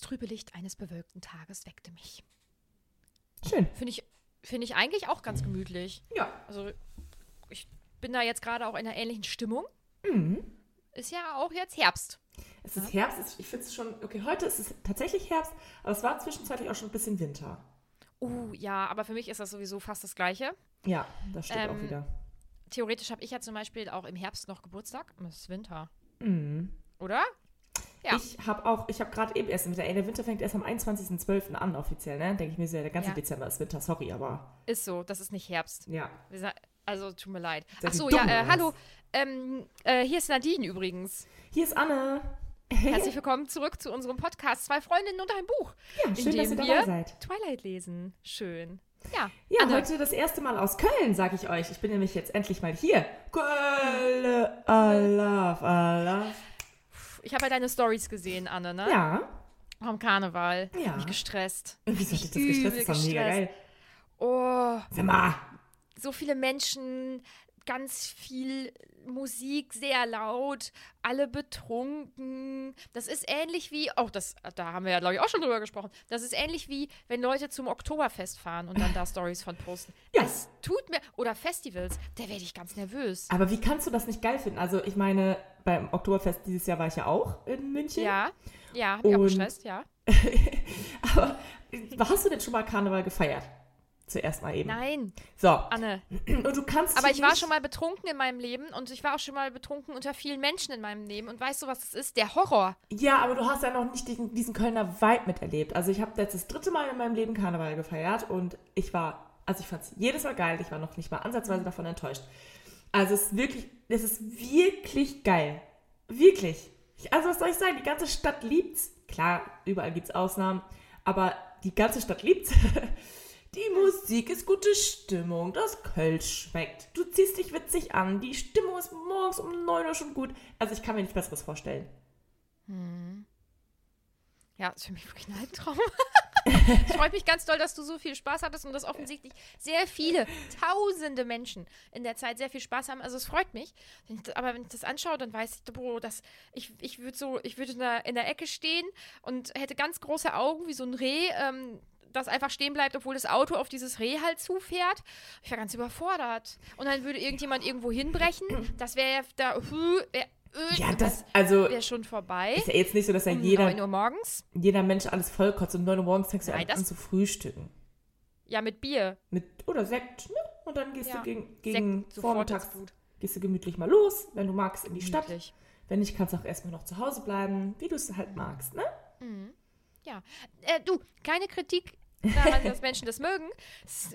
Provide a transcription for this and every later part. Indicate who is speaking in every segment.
Speaker 1: Das trübe Licht eines bewölkten Tages weckte mich.
Speaker 2: Schön.
Speaker 1: Finde ich, finde ich eigentlich auch ganz gemütlich.
Speaker 2: Ja.
Speaker 1: Also, ich bin da jetzt gerade auch in einer ähnlichen Stimmung.
Speaker 2: Mhm.
Speaker 1: Ist ja auch jetzt Herbst.
Speaker 2: Es ist Herbst, ich finde es schon, okay, heute ist es tatsächlich Herbst, aber es war zwischenzeitlich auch schon ein bisschen Winter.
Speaker 1: Uh, ja, aber für mich ist das sowieso fast das Gleiche.
Speaker 2: Ja, das stimmt
Speaker 1: Ähm,
Speaker 2: auch wieder.
Speaker 1: Theoretisch habe ich ja zum Beispiel auch im Herbst noch Geburtstag. Es ist Winter.
Speaker 2: Mhm.
Speaker 1: Oder? Ja.
Speaker 2: Ich habe auch, ich habe gerade eben erst im Winter, ey, der Winter fängt erst am 21.12. an offiziell, ne? Denke ich mir so, ja, der ganze
Speaker 1: Ja.
Speaker 2: Dezember ist Winter, sorry, aber
Speaker 1: Ist so, das ist nicht Herbst.
Speaker 2: ja.
Speaker 1: Also, tut mir leid. Ach so, ja, äh, hallo. Ähm, äh, hier ist Nadine übrigens.
Speaker 2: Hier ist Anne.
Speaker 1: Herzlich willkommen zurück zu unserem Podcast Zwei Freundinnen und ein Buch.
Speaker 2: Ja, schön, dass ihr dabei seid.
Speaker 1: Twilight lesen. Schön. Ja,
Speaker 2: Ja,
Speaker 1: Anne.
Speaker 2: heute das erste Mal aus Köln, sage ich euch. Ich bin nämlich jetzt endlich mal hier. Köln, I love, I love.
Speaker 1: Ich habe ja deine Stories gesehen, Anne, ne?
Speaker 2: Ja,
Speaker 1: Am Karneval.
Speaker 2: Ja.
Speaker 1: Mich gestresst.
Speaker 2: wieso hat dich das gestresst? Das war mega geil.
Speaker 1: Oh,
Speaker 2: Sag mal,
Speaker 1: so viele Menschen, ganz viel Musik, sehr laut, alle betrunken. Das ist ähnlich wie, auch das, da haben wir ja, glaube ich, auch schon drüber gesprochen. Das ist ähnlich wie, wenn Leute zum Oktoberfest fahren und dann da Stories von posten.
Speaker 2: Ja.
Speaker 1: Es tut mir, oder Festivals, da werde ich ganz nervös.
Speaker 2: aber wie kannst du das nicht geil finden? Also ich meine, beim Oktoberfest dieses Jahr war ich ja auch in München.
Speaker 1: Ja, ja, hab ich auch gestresst, ja.
Speaker 2: Aber hast du denn schon mal Karneval gefeiert? Zuerst mal eben.
Speaker 1: Nein,
Speaker 2: So,
Speaker 1: Anne.
Speaker 2: und du kannst
Speaker 1: Aber ich war schon mal betrunken in meinem Leben und ich war auch schon mal betrunken unter vielen Menschen in meinem Leben. Und weißt du, was das ist? Der Horror.
Speaker 2: Ja, aber du hast ja noch nicht diesen, diesen Kölner Vibe miterlebt. Also ich habe jetzt das dritte Mal in meinem Leben Karneval gefeiert und ich war, also ich fand es jedes Mal geil. Ich war noch nicht mal ansatzweise davon enttäuscht. Also es ist wirklich, es ist wirklich geil. Wirklich. Ich, also was soll ich sagen? Die ganze Stadt liebt's. Klar, überall gibt's Ausnahmen, aber die ganze Stadt liebt's. Die Musik ist gute Stimmung, das Kölsch schmeckt. Du ziehst dich witzig an, die Stimmung ist morgens um 9 Uhr schon gut. Also ich kann mir nichts Besseres vorstellen.
Speaker 1: Ja, ist für mich wirklich ein Albtraum. ich freue mich ganz doll, dass du so viel Spaß hattest und dass offensichtlich sehr viele, tausende Menschen in der Zeit sehr viel Spaß haben. Also es freut mich. Aber wenn ich das anschaue, dann weiß ich, boah, dass ich, ich würde so, ich würde in der, in der Ecke stehen und hätte ganz große Augen wie so ein Reh, ähm, das einfach stehen bleibt, obwohl das Auto auf dieses Reh halt zufährt. Ich war ganz überfordert. Und dann würde irgendjemand irgendwo hinbrechen. Das wäre ja da, äh,
Speaker 2: Ja, das, also,
Speaker 1: wäre schon vorbei.
Speaker 2: ist ja jetzt nicht so, dass ja
Speaker 1: Um
Speaker 2: jeder,
Speaker 1: 9 Uhr morgens.
Speaker 2: jeder Mensch alles vollkotzt und 9 Uhr morgens fängst du
Speaker 1: Nein,
Speaker 2: an, an zu frühstücken.
Speaker 1: Ja, mit Bier.
Speaker 2: Mit, oder Sekt, ne? Und dann gehst
Speaker 1: Ja.
Speaker 2: du gegen, gegen
Speaker 1: Sekt,
Speaker 2: vormittags, gehst du gemütlich mal los, wenn du magst, in die Stadt.
Speaker 1: Gemütlich.
Speaker 2: Wenn nicht, kannst du auch erstmal noch zu Hause bleiben, wie du es halt magst, ne?
Speaker 1: Ja. Äh, du, keine Kritik daran, dass Menschen das mögen.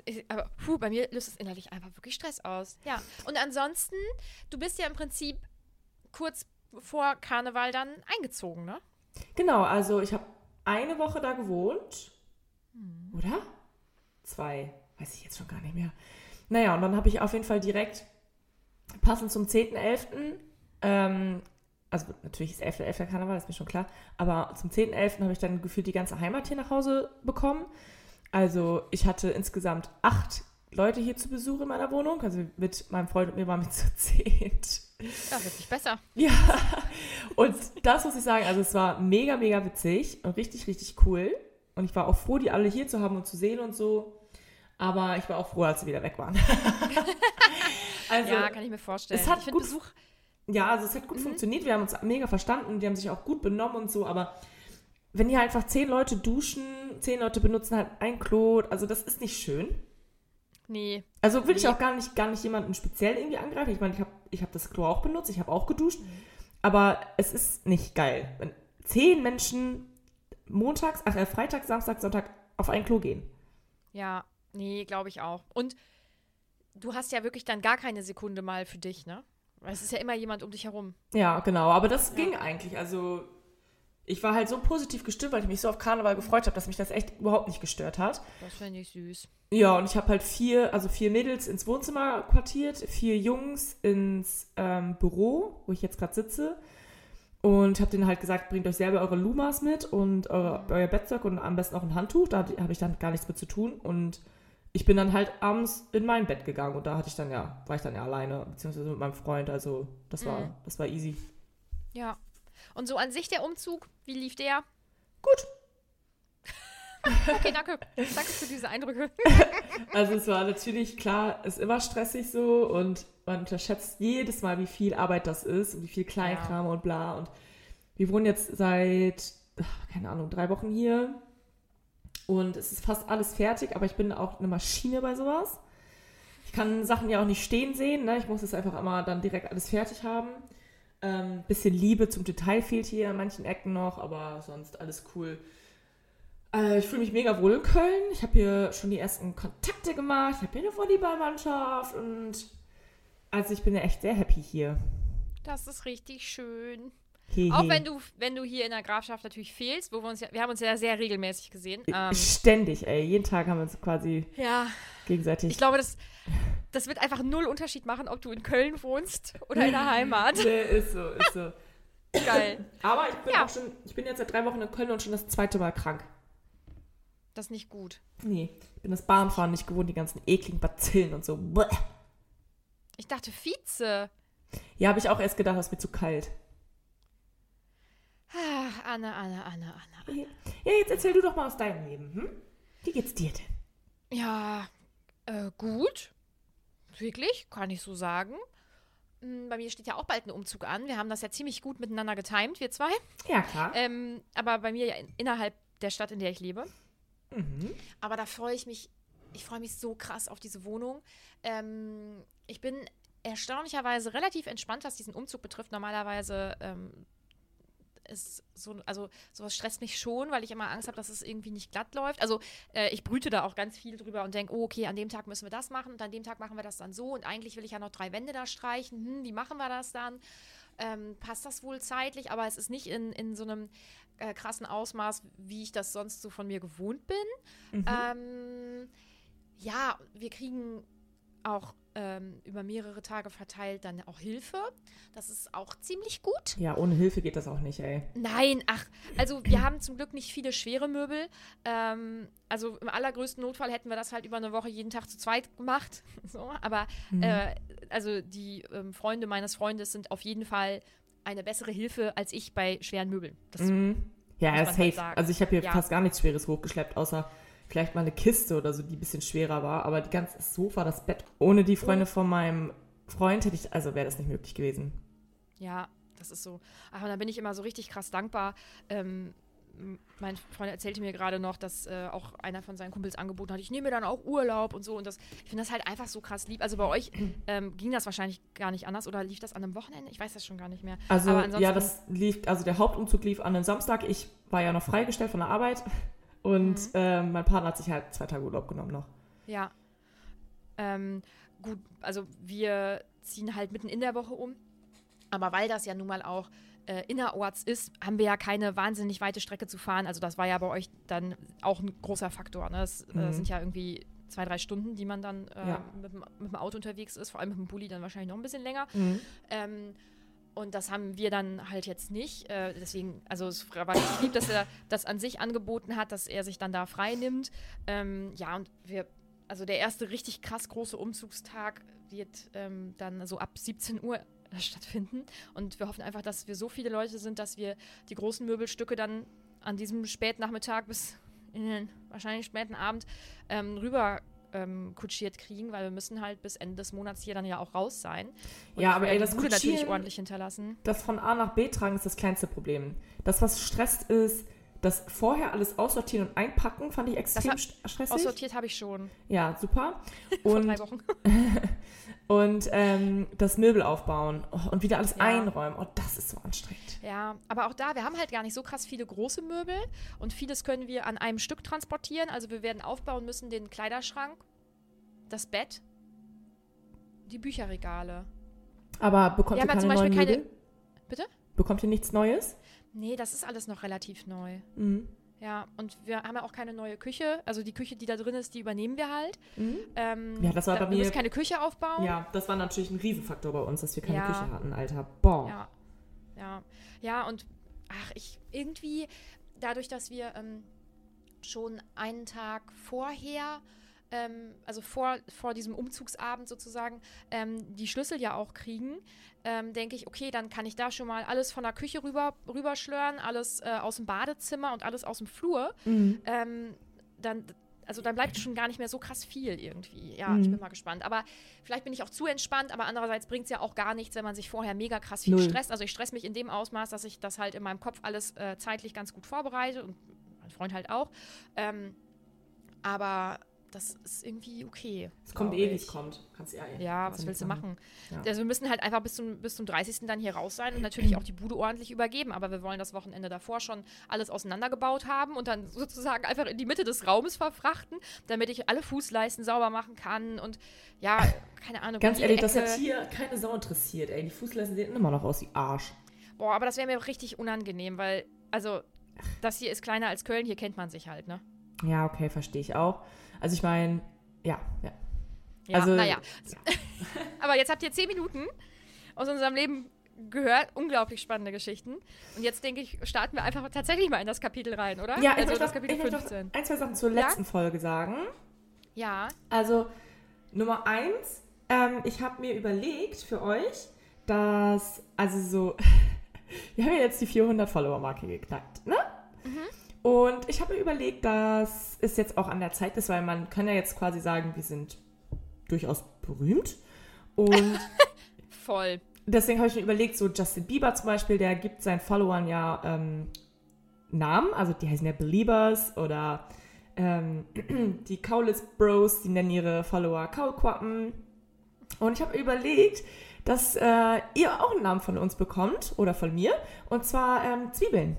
Speaker 1: Ist- Aber puh, bei mir löst es innerlich einfach wirklich Stress aus. Ja. Und ansonsten, du bist ja im Prinzip kurz vor Karneval dann eingezogen, ne?
Speaker 2: Genau, also ich habe eine Woche da gewohnt.
Speaker 1: Hm.
Speaker 2: Oder? Zwei. Weiß ich jetzt schon gar nicht mehr. Naja, und dann habe ich auf jeden Fall direkt passend zum 10.11. Ähm, also natürlich ist 11.11. Karneval, ist mir schon klar. Aber zum 10.11. habe ich dann gefühlt die ganze Heimat hier nach Hause bekommen. Also ich hatte insgesamt acht Leute hier zu Besuch in meiner Wohnung. Also mit meinem Freund und mir waren wir zu zehnt.
Speaker 1: Ja, wird nicht besser.
Speaker 2: Ja, und das muss ich sagen, also es war mega, mega witzig und richtig, richtig cool. Und ich war auch froh, die alle hier zu haben und zu sehen und so. Aber ich war auch froh, als sie wieder weg waren. also,
Speaker 1: ja, kann ich mir vorstellen.
Speaker 2: es hat gut-
Speaker 1: Besuch.
Speaker 2: ja, also es hat
Speaker 1: Mhm.
Speaker 2: gut funktioniert. Wir haben uns mega verstanden. Die haben sich auch gut benommen und so. Aber wenn hier einfach zehn Leute duschen, zehn Leute benutzen halt ein Klo, also das ist nicht schön.
Speaker 1: Nee.
Speaker 2: Also will ich
Speaker 1: Nee.
Speaker 2: auch gar nicht, gar nicht jemanden speziell irgendwie angreifen. Ich meine, ich habe ich hab das Klo auch benutzt, ich habe auch geduscht.
Speaker 1: Mhm.
Speaker 2: Aber es ist nicht geil, wenn zehn Menschen montags, ach, äh, Freitag, Samstag, Sonntag auf ein Klo gehen.
Speaker 1: Ja, nee, glaube ich auch. Und du hast ja wirklich dann gar keine Sekunde mal für dich, ne? Weil es ist ja immer jemand um dich herum.
Speaker 2: Ja, genau. Aber das ging eigentlich. Also ich war halt so positiv gestimmt, weil ich mich so auf Karneval gefreut habe, dass mich das echt überhaupt nicht gestört hat.
Speaker 1: Das finde ich süß.
Speaker 2: Ja, und ich habe halt vier, also vier Mädels ins Wohnzimmer quartiert, vier Jungs ins ähm, Büro, wo ich jetzt gerade sitze. Und habe denen halt gesagt, bringt euch selber eure Lumas mit und eure, euer Bettzeug und am besten auch ein Handtuch. Da habe ich dann gar nichts mit zu tun. Und ich bin dann halt abends in mein Bett gegangen und da hatte ich dann ja, war ich dann ja alleine, beziehungsweise mit meinem Freund. Also das war,
Speaker 1: Mhm.
Speaker 2: das war easy.
Speaker 1: Ja. Und so an sich der Umzug, wie lief der?
Speaker 2: Gut.
Speaker 1: Okay, danke. danke für diese Eindrücke.
Speaker 2: Also es war natürlich klar, ist immer stressig so und man unterschätzt jedes Mal, wie viel Arbeit das ist und wie viel Kleinkram und bla. Und wir wohnen jetzt seit, keine Ahnung, drei Wochen hier und es ist fast alles fertig, aber ich bin auch eine Maschine bei sowas. Ich kann Sachen ja auch nicht stehen sehen, ne? ich muss es einfach immer dann direkt alles fertig haben. Ähm, bisschen Liebe zum Detail fehlt hier an manchen Ecken noch, aber sonst alles cool. Äh, ich fühle mich mega wohl in Köln. Ich habe hier schon die ersten Kontakte gemacht. Ich habe hier eine Volleyballmannschaft und also ich bin ja echt sehr happy hier.
Speaker 1: Das ist richtig schön.
Speaker 2: Hehe.
Speaker 1: Auch wenn du, wenn du hier in der Grafschaft natürlich fehlst, wo wir uns ja, wir haben uns ja sehr regelmäßig gesehen. Ähm,
Speaker 2: Ständig, ey. Jeden Tag haben wir uns quasi
Speaker 1: ja,
Speaker 2: gegenseitig.
Speaker 1: ich glaube, das, das wird einfach null Unterschied machen, ob du in Köln wohnst oder in der Heimat.
Speaker 2: Nee, ist so, ist so.
Speaker 1: Geil.
Speaker 2: Aber ich bin
Speaker 1: Ja.
Speaker 2: auch schon, ich bin jetzt seit drei Wochen in Köln und schon das zweite Mal krank.
Speaker 1: Das ist nicht gut.
Speaker 2: Nee, ich bin das Bahnfahren nicht gewohnt, die ganzen ekligen Bazillen und so. Bäh.
Speaker 1: Ich dachte Vize.
Speaker 2: Ja, habe ich auch erst gedacht, ist mir zu kalt.
Speaker 1: Ah, Anne, Anne, Anne, Anne.
Speaker 2: Ja, jetzt erzähl du doch mal aus deinem Leben, hm? Wie geht's dir denn?
Speaker 1: Ja, äh, gut. Wirklich, kann ich so sagen. Hm, Bei mir steht ja auch bald ein Umzug an. Wir haben das ja ziemlich gut miteinander getimt, wir zwei.
Speaker 2: Ja, klar.
Speaker 1: Ähm, aber bei mir ja in, innerhalb der Stadt, in der ich lebe.
Speaker 2: Mhm.
Speaker 1: Aber da freue ich mich, ich freue mich so krass auf diese Wohnung. Ähm, ich bin erstaunlicherweise relativ entspannt, was diesen Umzug betrifft. Normalerweise ähm, ist so, also sowas stresst mich schon, weil ich immer Angst habe, dass es irgendwie nicht glatt läuft. Also äh, ich brüte da auch ganz viel drüber und denke, oh, okay, an dem Tag müssen wir das machen und an dem Tag machen wir das dann so und eigentlich will ich ja noch drei Wände da streichen. Hm, wie machen wir das dann? Ähm, passt das wohl zeitlich, aber es ist nicht in, in so einem äh, krassen Ausmaß, wie ich das sonst so von mir gewohnt bin. Ähm, ja, wir kriegen auch ähm, über mehrere Tage verteilt dann auch Hilfe. Das ist auch ziemlich gut.
Speaker 2: Ja, ohne Hilfe geht das auch nicht, ey.
Speaker 1: Nein, ach, also wir haben zum Glück nicht viele schwere Möbel. Ähm, also im allergrößten Notfall hätten wir das halt über eine Woche jeden Tag zu zweit gemacht. So, aber äh, also die ähm, Freunde meines Freundes sind auf jeden Fall eine bessere Hilfe als ich bei schweren Möbeln. Das,
Speaker 2: Mhm. Ja,
Speaker 1: Muss man
Speaker 2: safe.
Speaker 1: halt
Speaker 2: also ich habe hier
Speaker 1: Ja.
Speaker 2: fast gar nichts Schweres hochgeschleppt, außer vielleicht mal eine Kiste oder so, die ein bisschen schwerer war. Aber die ganze Sofa, das Bett, ohne die Freunde von meinem Freund hätte ich, also wäre das nicht möglich gewesen.
Speaker 1: Ja, das ist so. Aber da bin ich immer so richtig krass dankbar, ähm, mein Freund erzählte mir gerade noch, dass äh, auch einer von seinen Kumpels angeboten hat, ich nehme mir dann auch Urlaub und so. Und das, ich finde das halt einfach so krass lieb. Also bei euch ähm, ging das wahrscheinlich gar nicht anders oder lief das an einem Wochenende? Ich weiß das schon gar nicht mehr.
Speaker 2: Also ja, das lief, also der Hauptumzug lief an einem Samstag. Ich war ja noch freigestellt von der Arbeit und
Speaker 1: Mhm.
Speaker 2: ähm, mein Partner hat sich halt zwei Tage Urlaub genommen noch.
Speaker 1: Ja. Ähm, gut, also wir ziehen halt mitten in der Woche um. Aber weil das ja nun mal auch äh, innerorts ist, haben wir ja keine wahnsinnig weite Strecke zu fahren. Also das war ja bei euch dann auch ein großer Faktor. Ne? Das äh,
Speaker 2: Mhm.
Speaker 1: sind ja irgendwie zwei, drei Stunden, die man dann äh,
Speaker 2: Ja.
Speaker 1: mit, dem, mit dem Auto unterwegs ist. Vor allem mit dem Bulli dann wahrscheinlich noch ein bisschen länger.
Speaker 2: Mhm.
Speaker 1: Ähm, und das haben wir dann halt jetzt nicht. Äh, deswegen, also es war richtig lieb, dass er das an sich angeboten hat, dass er sich dann da frei nimmt. Ähm, ja, und wir, also der erste richtig krass große Umzugstag wird ähm, dann so ab 17 Uhr äh, stattfinden. Und wir hoffen einfach, dass wir so viele Leute sind, dass wir die großen Möbelstücke dann an diesem Spätnachmittag bis in den wahrscheinlich späten Abend ähm, rüber ähm, kutschiert kriegen, weil wir müssen halt bis Ende des Monats hier dann ja auch raus sein. Und
Speaker 2: Ja, aber ey, das
Speaker 1: Bude natürlich
Speaker 2: Kutschieren-
Speaker 1: ordentlich hinterlassen.
Speaker 2: Das von A nach B tragen ist das kleinste Problem. Das, was stresst, ist, das vorher alles aussortieren und einpacken, fand ich extrem st- stressig.
Speaker 1: Aussortiert habe ich schon
Speaker 2: Ja, super. Und,
Speaker 1: drei Wochen.
Speaker 2: und ähm, das Möbel aufbauen oh, und wieder alles
Speaker 1: Ja.
Speaker 2: einräumen. Oh, das ist so anstrengend.
Speaker 1: Ja, aber auch da, wir haben halt gar nicht so krass viele große Möbel und vieles können wir an einem Stück transportieren. Also wir werden aufbauen müssen den Kleiderschrank, das Bett, die Bücherregale.
Speaker 2: Aber bekommt
Speaker 1: Wir
Speaker 2: ihr keine
Speaker 1: ja
Speaker 2: neuen
Speaker 1: keine-
Speaker 2: Möbel?
Speaker 1: Bitte?
Speaker 2: Bekommt ihr nichts Neues?
Speaker 1: Nee, das ist alles noch relativ neu.
Speaker 2: Mhm.
Speaker 1: Ja, und wir haben ja auch keine neue Küche. Also die Küche, die da drin ist, die übernehmen wir halt.
Speaker 2: Mhm.
Speaker 1: Ähm,
Speaker 2: Ja, das war
Speaker 1: da,
Speaker 2: bei
Speaker 1: Wir
Speaker 2: mir-
Speaker 1: müssen keine Küche aufbauen.
Speaker 2: Ja, das war natürlich ein Riesenfaktor bei uns, dass wir keine
Speaker 1: Ja.
Speaker 2: Küche hatten, Alter. Boah.
Speaker 1: Ja, ja, ja und ach, ich irgendwie dadurch, dass wir ähm, schon einen Tag vorher, ähm, also vor, vor diesem Umzugsabend sozusagen, ähm, die Schlüssel ja auch kriegen, ähm, denke ich, okay, dann kann ich da schon mal alles von der Küche rüber rüberschlören, alles äh, aus dem Badezimmer und alles aus dem Flur.
Speaker 2: Mhm.
Speaker 1: Ähm, dann also dann bleibt schon gar nicht mehr so krass viel irgendwie. Ja,
Speaker 2: Mhm.
Speaker 1: ich bin mal gespannt. Aber vielleicht bin ich auch zu entspannt, aber andererseits bringt es ja auch gar nichts, wenn man sich vorher mega krass viel
Speaker 2: Null.
Speaker 1: stresst. Also ich stress mich in dem Ausmaß, dass ich das halt in meinem Kopf alles äh, zeitlich ganz gut vorbereite und mein Freund halt auch. Ähm, aber das ist irgendwie okay.
Speaker 2: Es kommt eh, wie es kommt. Kannst ja eh.
Speaker 1: Ja, was willst du machen?
Speaker 2: Ja.
Speaker 1: Also wir müssen halt einfach bis zum, bis zum 30. dann hier raus sein und natürlich auch die Bude ordentlich übergeben. Aber wir wollen das Wochenende davor schon alles auseinandergebaut haben und dann sozusagen einfach in die Mitte des Raumes verfrachten, damit ich alle Fußleisten sauber machen kann und ja, keine Ahnung.
Speaker 2: Ganz ehrlich, das
Speaker 1: Ecke-
Speaker 2: hat hier keine Sau interessiert, ey. Die Fußleisten sehen immer noch aus wie Arsch.
Speaker 1: Boah, aber das wäre mir richtig unangenehm, weil, also, das hier ist kleiner als Köln, hier kennt man sich halt, ne?
Speaker 2: Ja, okay, verstehe ich auch. Also ich meine, ja, ja.
Speaker 1: Ja,
Speaker 2: Also-
Speaker 1: naja. aber jetzt habt ihr zehn Minuten aus unserem Leben gehört. Unglaublich spannende Geschichten. Und jetzt denke ich, starten wir einfach tatsächlich mal in das Kapitel rein, oder?
Speaker 2: Ja, ich
Speaker 1: also
Speaker 2: möchte,
Speaker 1: das
Speaker 2: noch,
Speaker 1: Kapitel
Speaker 2: ich möchte noch
Speaker 1: 15.
Speaker 2: ein, zwei Sachen zur letzten Folge sagen.
Speaker 1: Ja.
Speaker 2: Also, Nummer eins, ähm, ich habe mir überlegt für euch, dass, also so, wir haben ja jetzt die 400 Follower-Marke geknackt, ne? Und ich habe mir überlegt, dass es jetzt auch an der Zeit ist, weil man kann ja jetzt quasi sagen, wir sind durchaus berühmt. Und
Speaker 1: Voll.
Speaker 2: deswegen habe ich mir überlegt, so Justin Bieber zum Beispiel, der gibt seinen Followern ja ähm, Namen, also die heißen ja Beliebers oder ähm, die Kaulitz Bros, die nennen ihre Follower Kaulquappen. Und ich habe mir überlegt, dass äh, ihr auch einen Namen von uns bekommt oder von mir, und zwar ähm, Zwiebeln.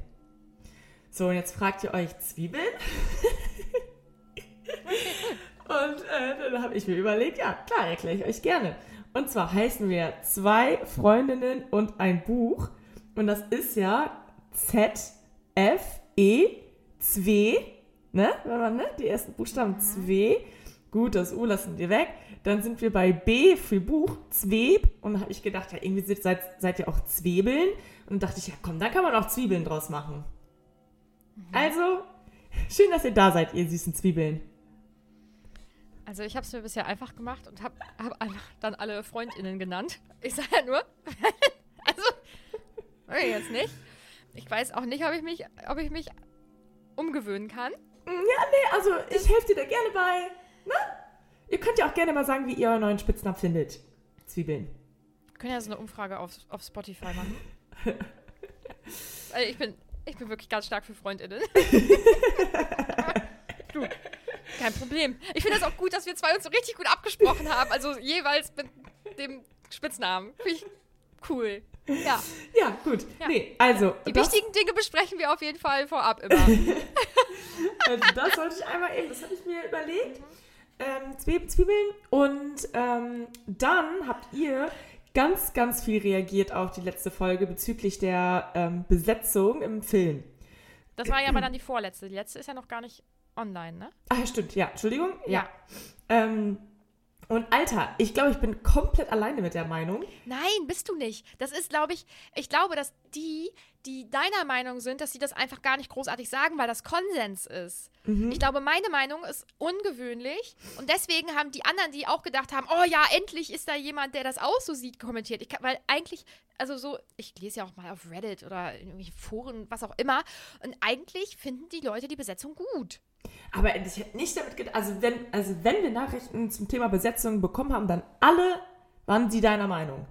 Speaker 2: So, und jetzt fragt ihr euch Zwiebeln? und äh, dann habe ich mir überlegt, ja, klar, erkläre ich euch gerne. Und zwar heißen wir zwei Freundinnen und ein Buch. Und das ist ja Z, F, E, Zwe, ne? Wenn man, ne? Die ersten Buchstaben Zwe. Gut, das U lassen wir weg. Dann sind wir bei B für Buch, Zweb. Und da habe ich gedacht, ja, irgendwie seid, seid ihr auch Zwebeln. Und dann dachte ich, ja komm, da kann man auch Zwiebeln draus machen. Also, schön, dass ihr da seid, ihr süßen Zwiebeln.
Speaker 1: Also ich habe es mir bisher einfach gemacht und habe hab dann alle FreundInnen genannt. Ich sage ja nur, also, ich jetzt nicht. Ich weiß auch nicht, ob ich mich, ob ich mich umgewöhnen kann.
Speaker 2: Ja, nee, also ich helfe dir da gerne bei. Ne? Ihr könnt ja auch gerne mal sagen, wie ihr euren neuen Spitznamen findet. Zwiebeln.
Speaker 1: Wir können ja so eine Umfrage auf, auf Spotify machen. Ich bin, Ich bin wirklich ganz stark für FreundInnen. du, kein Problem. Ich finde es auch gut, dass wir zwei uns so richtig gut abgesprochen haben. Also jeweils mit dem Spitznamen. Finde ich cool. Ja.
Speaker 2: Ja, gut.
Speaker 1: Ja.
Speaker 2: Nee, also.
Speaker 1: Die wichtigen Dinge besprechen wir auf jeden Fall vorab immer.
Speaker 2: Also das wollte ich einmal eben, das habe ich mir überlegt. Ähm, Zwie- Zwiebeln und ähm, dann habt ihr ganz, ganz viel reagiert auf die letzte Folge bezüglich der ähm, Besetzung im Film.
Speaker 1: Das war ja aber dann die vorletzte. Die letzte ist ja noch gar nicht online, ne?
Speaker 2: Ah, ja, stimmt, ja. Entschuldigung.
Speaker 1: Ja.
Speaker 2: Ähm, und Alter, ich glaube, ich bin komplett alleine mit der Meinung.
Speaker 1: Nein, bist du nicht. Das ist, glaube ich, ich glaube, dass die, die deiner Meinung sind, dass sie das einfach gar nicht großartig sagen, weil das Konsens ist. Ich glaube, meine Meinung ist ungewöhnlich und deswegen haben die anderen, die auch gedacht haben, oh ja, endlich ist da jemand, der das auch so sieht, kommentiert. Ich kann, weil eigentlich, also so, ich lese ja auch mal auf Reddit oder in irgendwelchen Foren, was auch immer, und eigentlich finden die Leute die Besetzung gut.
Speaker 2: Aber ich hätte nicht damit gedacht, also wenn, also wenn wir Nachrichten zum Thema Besetzung bekommen haben, dann alle waren sie deiner Meinung.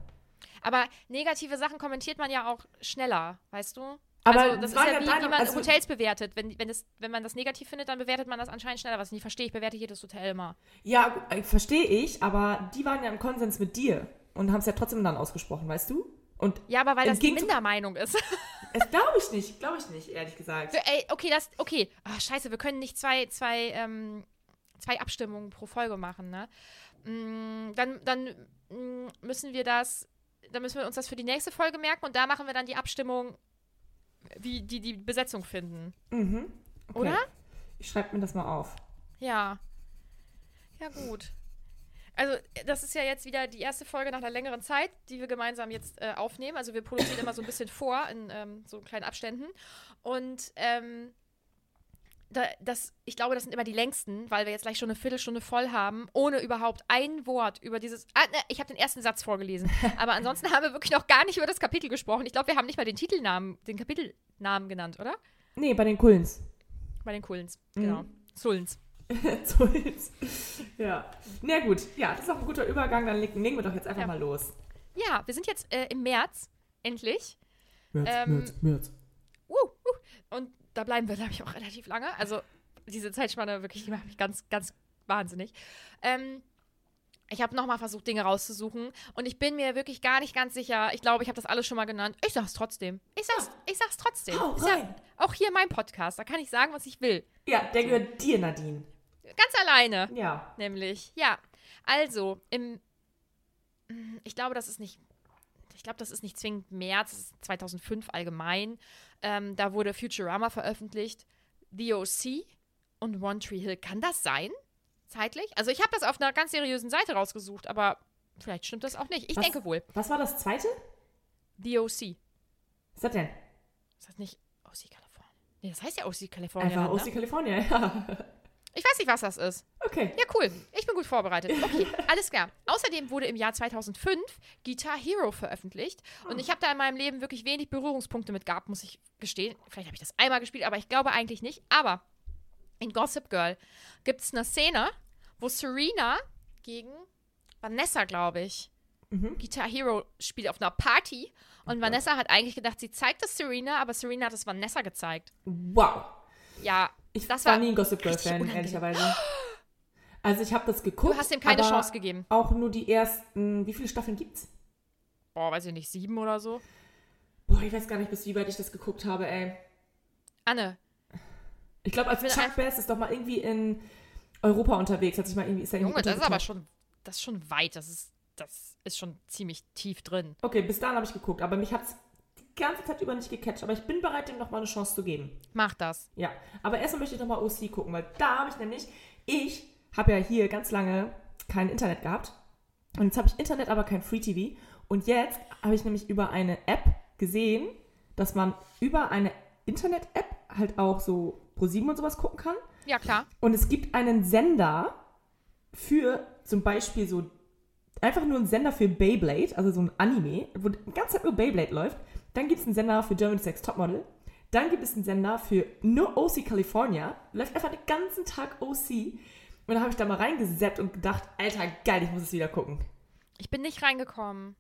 Speaker 1: Aber negative Sachen kommentiert man ja auch schneller, weißt du?
Speaker 2: Aber
Speaker 1: also, das
Speaker 2: das
Speaker 1: ist ja wie,
Speaker 2: deine-
Speaker 1: wie man
Speaker 2: also-
Speaker 1: Hotels bewertet. Wenn, wenn, es, wenn man das negativ findet, dann bewertet man das anscheinend schneller, was ich nicht verstehe. Ich bewerte jedes Hotel immer.
Speaker 2: Ja, äh, verstehe ich, aber die waren ja im Konsens mit dir und haben es ja trotzdem dann ausgesprochen, weißt du? Und
Speaker 1: Ja, aber weil das die Mindermeinung ist.
Speaker 2: es glaube ich nicht, glaube ich nicht, ehrlich gesagt.
Speaker 1: So, ey, okay, das, okay. Ah, scheiße, wir können nicht zwei, zwei, ähm, zwei Abstimmungen pro Folge machen, ne? Mm, dann, dann mm, müssen wir das, dann müssen wir uns das für die nächste Folge merken und da machen wir dann die Abstimmung, wie die die Besetzung finden.
Speaker 2: Mhm. Okay.
Speaker 1: Oder?
Speaker 2: Ich schreibe mir das mal auf.
Speaker 1: Ja. Ja, gut. Also, das ist ja jetzt wieder die erste Folge nach einer längeren Zeit, die wir gemeinsam jetzt äh, aufnehmen. Also, wir produzieren immer so ein bisschen vor in ähm, so kleinen Abständen. Und ähm, da, das, ich glaube, das sind immer die längsten, weil wir jetzt gleich schon eine Viertelstunde voll haben, ohne überhaupt ein Wort über dieses. Ah, ne, ich habe den ersten Satz vorgelesen. Aber ansonsten haben wir wirklich noch gar nicht über das Kapitel gesprochen. Ich glaube, wir haben nicht mal den Titelnamen, den Kapitelnamen genannt, oder?
Speaker 2: Nee, bei den Kullens.
Speaker 1: Bei den Kullens. Genau. Sullens.
Speaker 2: so jetzt. Ja. Na gut, ja, das ist auch ein guter Übergang, dann legen, wir doch jetzt einfach
Speaker 1: Ja.
Speaker 2: mal los.
Speaker 1: Ja, wir sind jetzt äh, im März, endlich.
Speaker 2: März,
Speaker 1: Ähm,
Speaker 2: März, März.
Speaker 1: Uh, uh. Und da bleiben wir, glaube ich, auch relativ lange. Also diese Zeitspanne wirklich, die macht mich ganz, ganz wahnsinnig. Ähm, ich habe nochmal versucht, Dinge rauszusuchen und ich bin mir wirklich gar nicht ganz sicher. Ich glaube, ich habe das alles schon mal genannt. Ich sag's trotzdem. Ich sag's, ich sag's trotzdem.
Speaker 2: Hau
Speaker 1: Ist ja
Speaker 2: rein.
Speaker 1: auch hier mein Podcast. Da kann ich sagen, was ich will.
Speaker 2: Ja, der gehört dir, Nadine.
Speaker 1: Ganz alleine.
Speaker 2: Ja.
Speaker 1: Nämlich, ja. Also, im. Ich glaube, das ist nicht. Ich glaube, das ist nicht zwingend März, das ist 2005 allgemein. Ähm, da wurde Futurama veröffentlicht, The OC und One Tree Hill. Kann das sein? Zeitlich? Also, ich habe das auf einer ganz seriösen Seite rausgesucht, aber vielleicht stimmt das auch nicht. Ich
Speaker 2: Was-
Speaker 1: denke wohl.
Speaker 2: Was war das zweite?
Speaker 1: The OC.
Speaker 2: Was ist das denn?
Speaker 1: Ist das nicht OC California? Nee, das heißt ja OC California.
Speaker 2: Einfach
Speaker 1: ne?
Speaker 2: California, ja.
Speaker 1: Ich weiß nicht, was das ist.
Speaker 2: Okay.
Speaker 1: Ja, cool. Ich bin gut vorbereitet. Okay, alles klar. Außerdem wurde im Jahr 2005 Guitar Hero veröffentlicht. Und ich habe da in meinem Leben wirklich wenig Berührungspunkte mit gehabt, muss ich gestehen. Vielleicht habe ich das einmal gespielt, aber ich glaube eigentlich nicht. Aber in Gossip Girl gibt es eine Szene, wo Serena gegen Vanessa, glaube ich, Guitar Hero spielt auf einer Party. Und Vanessa hat eigentlich gedacht, sie zeigt es Serena, aber Serena hat es Vanessa gezeigt.
Speaker 2: Wow.
Speaker 1: Ja,
Speaker 2: Ich
Speaker 1: das
Speaker 2: war
Speaker 1: war
Speaker 2: nie ein Gossip Girl-Fan,
Speaker 1: unangenehm.
Speaker 2: ehrlicherweise. Also ich habe das geguckt.
Speaker 1: Du hast ihm keine Chance gegeben.
Speaker 2: Auch nur die ersten, wie viele Staffeln gibt's?
Speaker 1: Boah, weiß ich nicht, sieben oder so.
Speaker 2: Boah, ich weiß gar nicht, bis wie weit ich das geguckt habe, ey.
Speaker 1: Anne,
Speaker 2: Ich glaube, als Chuck Bass ist doch mal irgendwie in Europa unterwegs. Hat sich mal irgendwie, ist
Speaker 1: Junge, das ist aber schon, das ist schon weit. Das ist, das ist schon ziemlich tief drin.
Speaker 2: Okay, bis dahin habe ich geguckt, aber mich hat's ganze Zeit über nicht gecatcht. Aber ich bin bereit, dem noch mal eine Chance zu geben.
Speaker 1: Mach das.
Speaker 2: Ja, aber erstmal möchte ich noch mal OC gucken, weil da habe ich nämlich, ich habe ja hier ganz lange kein Internet gehabt. Und jetzt habe ich Internet, aber kein Free TV. Und jetzt habe ich nämlich über eine App gesehen, dass man über eine Internet-App halt auch so Pro7 und sowas gucken kann.
Speaker 1: Ja, klar.
Speaker 2: Und es gibt einen Sender für zum Beispiel so einfach nur einen Sender für Beyblade, also so ein Anime, wo die ganze Zeit nur Beyblade läuft. Dann gibt es einen Sender für German Sex Topmodel. Dann gibt es einen Sender für nur OC California. Läuft einfach den ganzen Tag OC. Und da habe ich da mal reingesappt und gedacht, Alter, geil, ich muss es wieder gucken.
Speaker 1: Ich bin nicht reingekommen.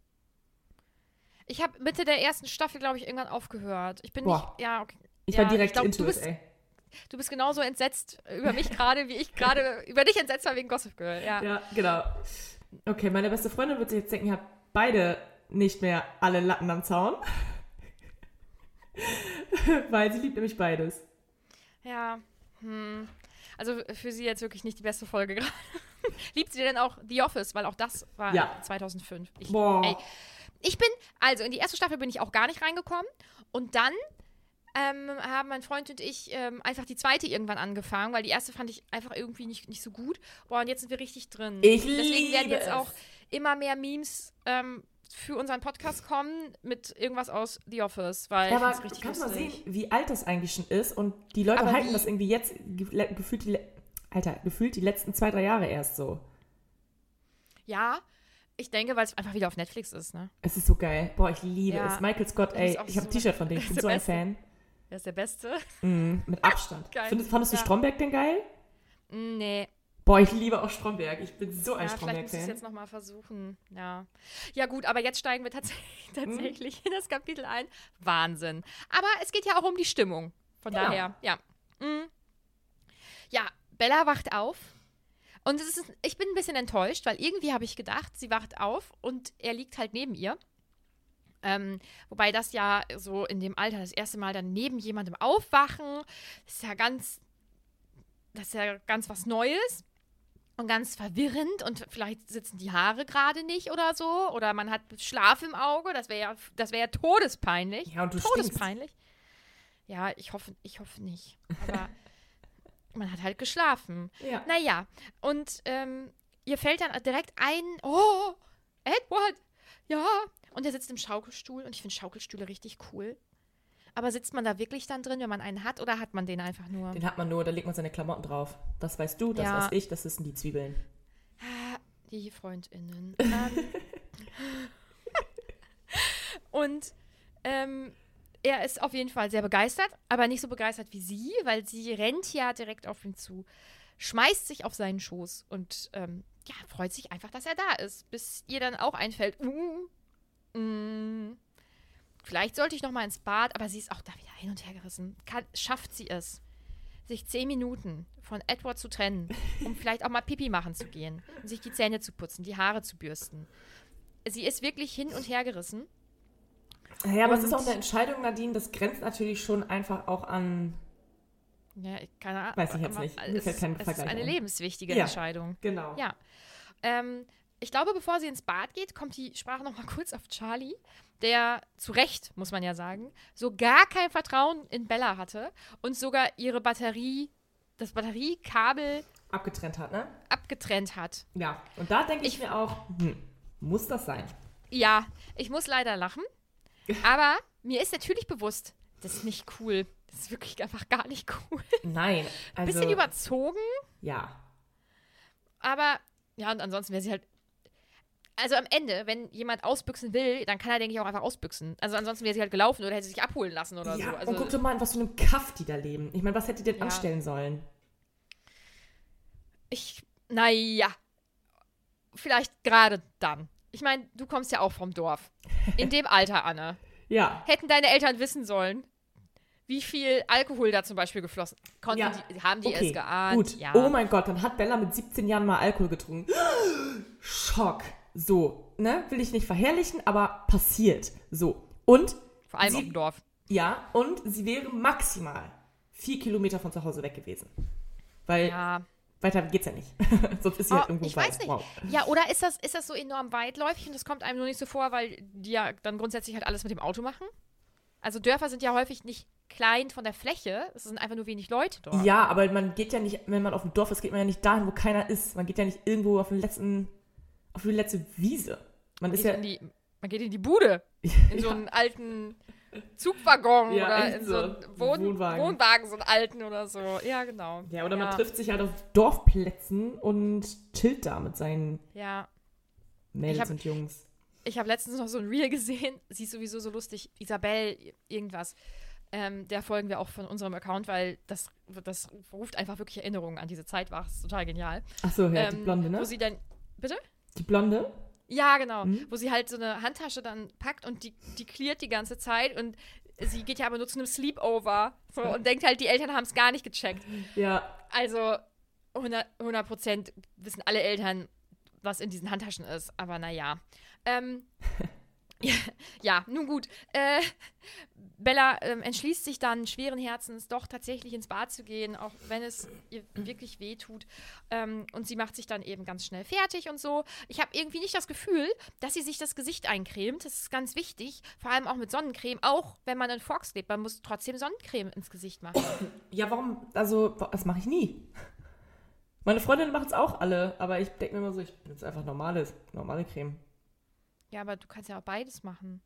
Speaker 1: Ich habe Mitte der ersten Staffel, glaube ich, irgendwann aufgehört. Ich bin
Speaker 2: Boah.
Speaker 1: nicht. Ja, okay.
Speaker 2: Ich
Speaker 1: Ja,
Speaker 2: war direkt
Speaker 1: ich glaub,
Speaker 2: into
Speaker 1: du
Speaker 2: it,
Speaker 1: bist-
Speaker 2: ey.
Speaker 1: Du bist genauso entsetzt über mich gerade, wie ich gerade über dich entsetzt war wegen Gossip Girl. Ja.
Speaker 2: Ja, genau. Okay, meine beste Freundin wird sich jetzt denken, ihr habt beide nicht mehr alle Latten am Zaun. Weil sie liebt nämlich beides.
Speaker 1: Ja. Hm. Also für sie jetzt wirklich nicht die beste Folge gerade. Liebt sie denn auch The Office? Weil auch das war
Speaker 2: Ja.
Speaker 1: 2005. Ich,
Speaker 2: Boah.
Speaker 1: Ey, ich bin, also in die erste Staffel bin ich auch gar nicht reingekommen. Und dann ähm, haben mein Freund und ich ähm, einfach die zweite irgendwann angefangen, weil die erste fand ich einfach irgendwie nicht, nicht so gut. Boah, und jetzt sind wir richtig drin.
Speaker 2: Ich
Speaker 1: Deswegen werden jetzt auch immer mehr Memes ähm, für unseren Podcast kommen mit irgendwas aus The Office, weil
Speaker 2: Ja,
Speaker 1: ich
Speaker 2: aber
Speaker 1: find's richtig
Speaker 2: kannst mal sehen, wie alt das eigentlich schon ist und die Leute
Speaker 1: Aber
Speaker 2: halten
Speaker 1: wie-
Speaker 2: das irgendwie jetzt gefühlt die, Alter, gefühlt die letzten zwei, drei Jahre erst so.
Speaker 1: Ja, ich denke, weil es einfach wieder auf Netflix ist, ne?
Speaker 2: Es ist so geil. Boah, ich liebe
Speaker 1: Ja.
Speaker 2: es. Michael Scott, ey, ich habe ein T-Shirt von dem. Ich bin so ein
Speaker 1: Beste.
Speaker 2: Fan.
Speaker 1: Der ist der Beste.
Speaker 2: Mhm, mit Abstand. Findest, fandest du
Speaker 1: Ja.
Speaker 2: Stromberg denn geil?
Speaker 1: Nee.
Speaker 2: Boah, ich liebe auch Stromberg. Ich bin so ein
Speaker 1: Ja, vielleicht muss ich jetzt nochmal versuchen. Ja. Ja, gut, aber jetzt steigen wir tats tatsächlich in das Kapitel ein. Wahnsinn. Aber es geht ja auch um die Stimmung. Von
Speaker 2: Genau.
Speaker 1: daher, ja. Mhm. Ja, Bella wacht auf. Und ist, ich bin ein bisschen enttäuscht, weil irgendwie habe ich gedacht, sie wacht auf und er liegt halt neben ihr. Ähm, wobei das ja so in dem Alter das erste Mal dann neben jemandem aufwachen, ist ja ganz, das ist ja ganz was Neues und ganz verwirrend und vielleicht sitzen die Haare gerade nicht oder so oder man hat Schlaf im Auge, das wäre ja, das wäre ja todespeinlich.
Speaker 2: Ja, und du
Speaker 1: todespeinlich. Ja, ich hoffe, ich hoffe nicht. Aber man hat halt geschlafen.
Speaker 2: Ja.
Speaker 1: Naja, und ähm, ihr fällt dann direkt ein, oh, Edward, ja. Und er sitzt im Schaukelstuhl und ich finde Schaukelstühle richtig cool. Aber sitzt man da wirklich dann drin, wenn man einen hat, oder hat man den einfach nur?
Speaker 2: Den hat man nur, da legt man seine Klamotten drauf. Das weißt du, das
Speaker 1: Ja.
Speaker 2: weiß ich, das sind die Zwiebeln.
Speaker 1: Die FreundInnen. ähm, und ähm, er ist auf jeden Fall sehr begeistert, aber nicht so begeistert wie sie, weil sie rennt ja direkt auf ihn zu, schmeißt sich auf seinen Schoß und ähm, ja, freut sich einfach, dass er da ist, bis ihr dann auch einfällt, uh, mm, vielleicht sollte ich noch mal ins Bad, aber sie ist auch da wieder hin und her gerissen. Kann, schafft sie es, sich zehn Minuten von Edward zu trennen, um vielleicht auch mal Pipi machen zu gehen, und sich die Zähne zu putzen, die Haare zu bürsten. Sie ist wirklich hin und her gerissen.
Speaker 2: Ja, aber es ist auch eine Entscheidung, Nadine, das grenzt natürlich schon einfach auch an.
Speaker 1: Ja, ich- keine Ahnung.
Speaker 2: Weiß ich jetzt
Speaker 1: aber
Speaker 2: nicht. Mir
Speaker 1: Es,
Speaker 2: fällt kein
Speaker 1: es ist eine
Speaker 2: ein.
Speaker 1: lebenswichtige
Speaker 2: Ja.
Speaker 1: Entscheidung.
Speaker 2: Genau.
Speaker 1: Ja. Ähm, ich glaube, bevor sie ins Bad geht, kommt die Sprache noch mal kurz auf Charlie, der zu Recht, muss man ja sagen, so gar kein Vertrauen in Bella hatte und sogar ihre Batterie, das Batteriekabel
Speaker 2: Abgetrennt hat, ne?
Speaker 1: abgetrennt hat.
Speaker 2: Ja. Und da denke ich,
Speaker 1: Ich-
Speaker 2: mir auch, hm, muss das sein?
Speaker 1: Ja, ich muss leider lachen, aber mir ist natürlich bewusst, das ist nicht cool. Das ist wirklich einfach gar nicht cool.
Speaker 2: Nein. Also,
Speaker 1: Bisschen überzogen,
Speaker 2: Ja.
Speaker 1: aber ja, und ansonsten wäre sie halt. Also am Ende, wenn jemand ausbüchsen will, dann kann er, denke ich, auch einfach ausbüchsen. Also ansonsten wäre sie halt gelaufen oder hätte sich abholen lassen oder
Speaker 2: ja.
Speaker 1: so. Also,
Speaker 2: und guck doch mal, an was für einem Kaff die da leben. Ich meine, was hätte die denn
Speaker 1: Ja.
Speaker 2: anstellen sollen?
Speaker 1: ich, naja, vielleicht gerade dann. Ich meine, du kommst ja auch vom Dorf. In dem Alter, Anne.
Speaker 2: Ja.
Speaker 1: Hätten deine Eltern wissen sollen, wie viel Alkohol da zum Beispiel geflossen. Konnten
Speaker 2: Ja.
Speaker 1: die, haben die
Speaker 2: okay.
Speaker 1: es geahnt?
Speaker 2: Gut.
Speaker 1: Ja.
Speaker 2: Oh mein Gott, dann hat Bella mit 17 Jahren mal Alkohol getrunken. Schock. So, ne? Will ich nicht verherrlichen, aber passiert. So. Und,
Speaker 1: Vor allem
Speaker 2: sie-
Speaker 1: auf dem Dorf.
Speaker 2: ja, und sie wäre maximal vier Kilometer von zu Hause weg gewesen. Weil
Speaker 1: Ja.
Speaker 2: weiter geht's ja nicht. Sonst ist sie
Speaker 1: Oh,
Speaker 2: halt irgendwo
Speaker 1: ich weiß nicht.
Speaker 2: Wow.
Speaker 1: Ja, oder ist das, ist das so enorm weitläufig und das kommt einem nur nicht so vor, weil die ja dann grundsätzlich halt alles mit dem Auto machen? Also Dörfer sind ja häufig nicht klein von der Fläche, es sind einfach nur wenig Leute dort.
Speaker 2: Ja, aber man geht ja nicht, wenn man auf dem Dorf ist, geht man ja nicht dahin, wo keiner ist. Man geht ja nicht irgendwo auf den letzten, auf die letzte Wiese. Man ist
Speaker 1: Geht
Speaker 2: ja.
Speaker 1: in die, man geht in die Bude, in so einen alten Zugwaggon
Speaker 2: Ja,
Speaker 1: oder in
Speaker 2: so.
Speaker 1: so einen Wohn
Speaker 2: Wohnwagen.
Speaker 1: Wohnwagen. so einen alten oder so. Ja, genau.
Speaker 2: Ja, oder man
Speaker 1: Ja.
Speaker 2: trifft sich halt auf Dorfplätzen und chillt da mit seinen
Speaker 1: Ja,
Speaker 2: Mädels
Speaker 1: hab-
Speaker 2: und Jungs.
Speaker 1: ich habe letztens noch so ein Reel gesehen. Sie ist sowieso so lustig. Isabel, irgendwas. Ähm, der folgen wir auch von unserem Account, weil das, das ruft einfach wirklich Erinnerungen an diese Zeit. War es total genial.
Speaker 2: Achso, ja, die
Speaker 1: Ähm,
Speaker 2: Blonde, ne?
Speaker 1: Wo sie dann. Bitte?
Speaker 2: Die Blonde?
Speaker 1: Ja, genau.
Speaker 2: Mhm.
Speaker 1: Wo sie halt so eine Handtasche dann packt und die, die cleart die ganze Zeit und sie geht ja aber nur zu einem Sleepover so, und denkt halt, die Eltern haben es gar nicht gecheckt.
Speaker 2: Ja,
Speaker 1: Also 100 Prozent wissen alle Eltern, was in diesen Handtaschen ist. Aber naja. Ähm, ja, nun gut. Äh, Bella ähm, entschließt sich dann schweren Herzens doch tatsächlich ins Bad zu gehen, auch wenn es ihr wirklich weh tut. Ähm, und sie macht sich dann eben ganz schnell fertig und so. Ich habe irgendwie nicht das Gefühl, dass sie sich das Gesicht eincremt. Das ist ganz wichtig, vor allem auch mit Sonnencreme. Auch wenn man in Fox lebt, man muss trotzdem Sonnencreme ins Gesicht machen.
Speaker 2: Ja, warum? Also, das mache ich nie. Meine Freundinnen machen es auch alle, aber ich denke mir immer so, ich benutze einfach normales, normale Creme.
Speaker 1: Ja, aber du kannst ja auch beides machen.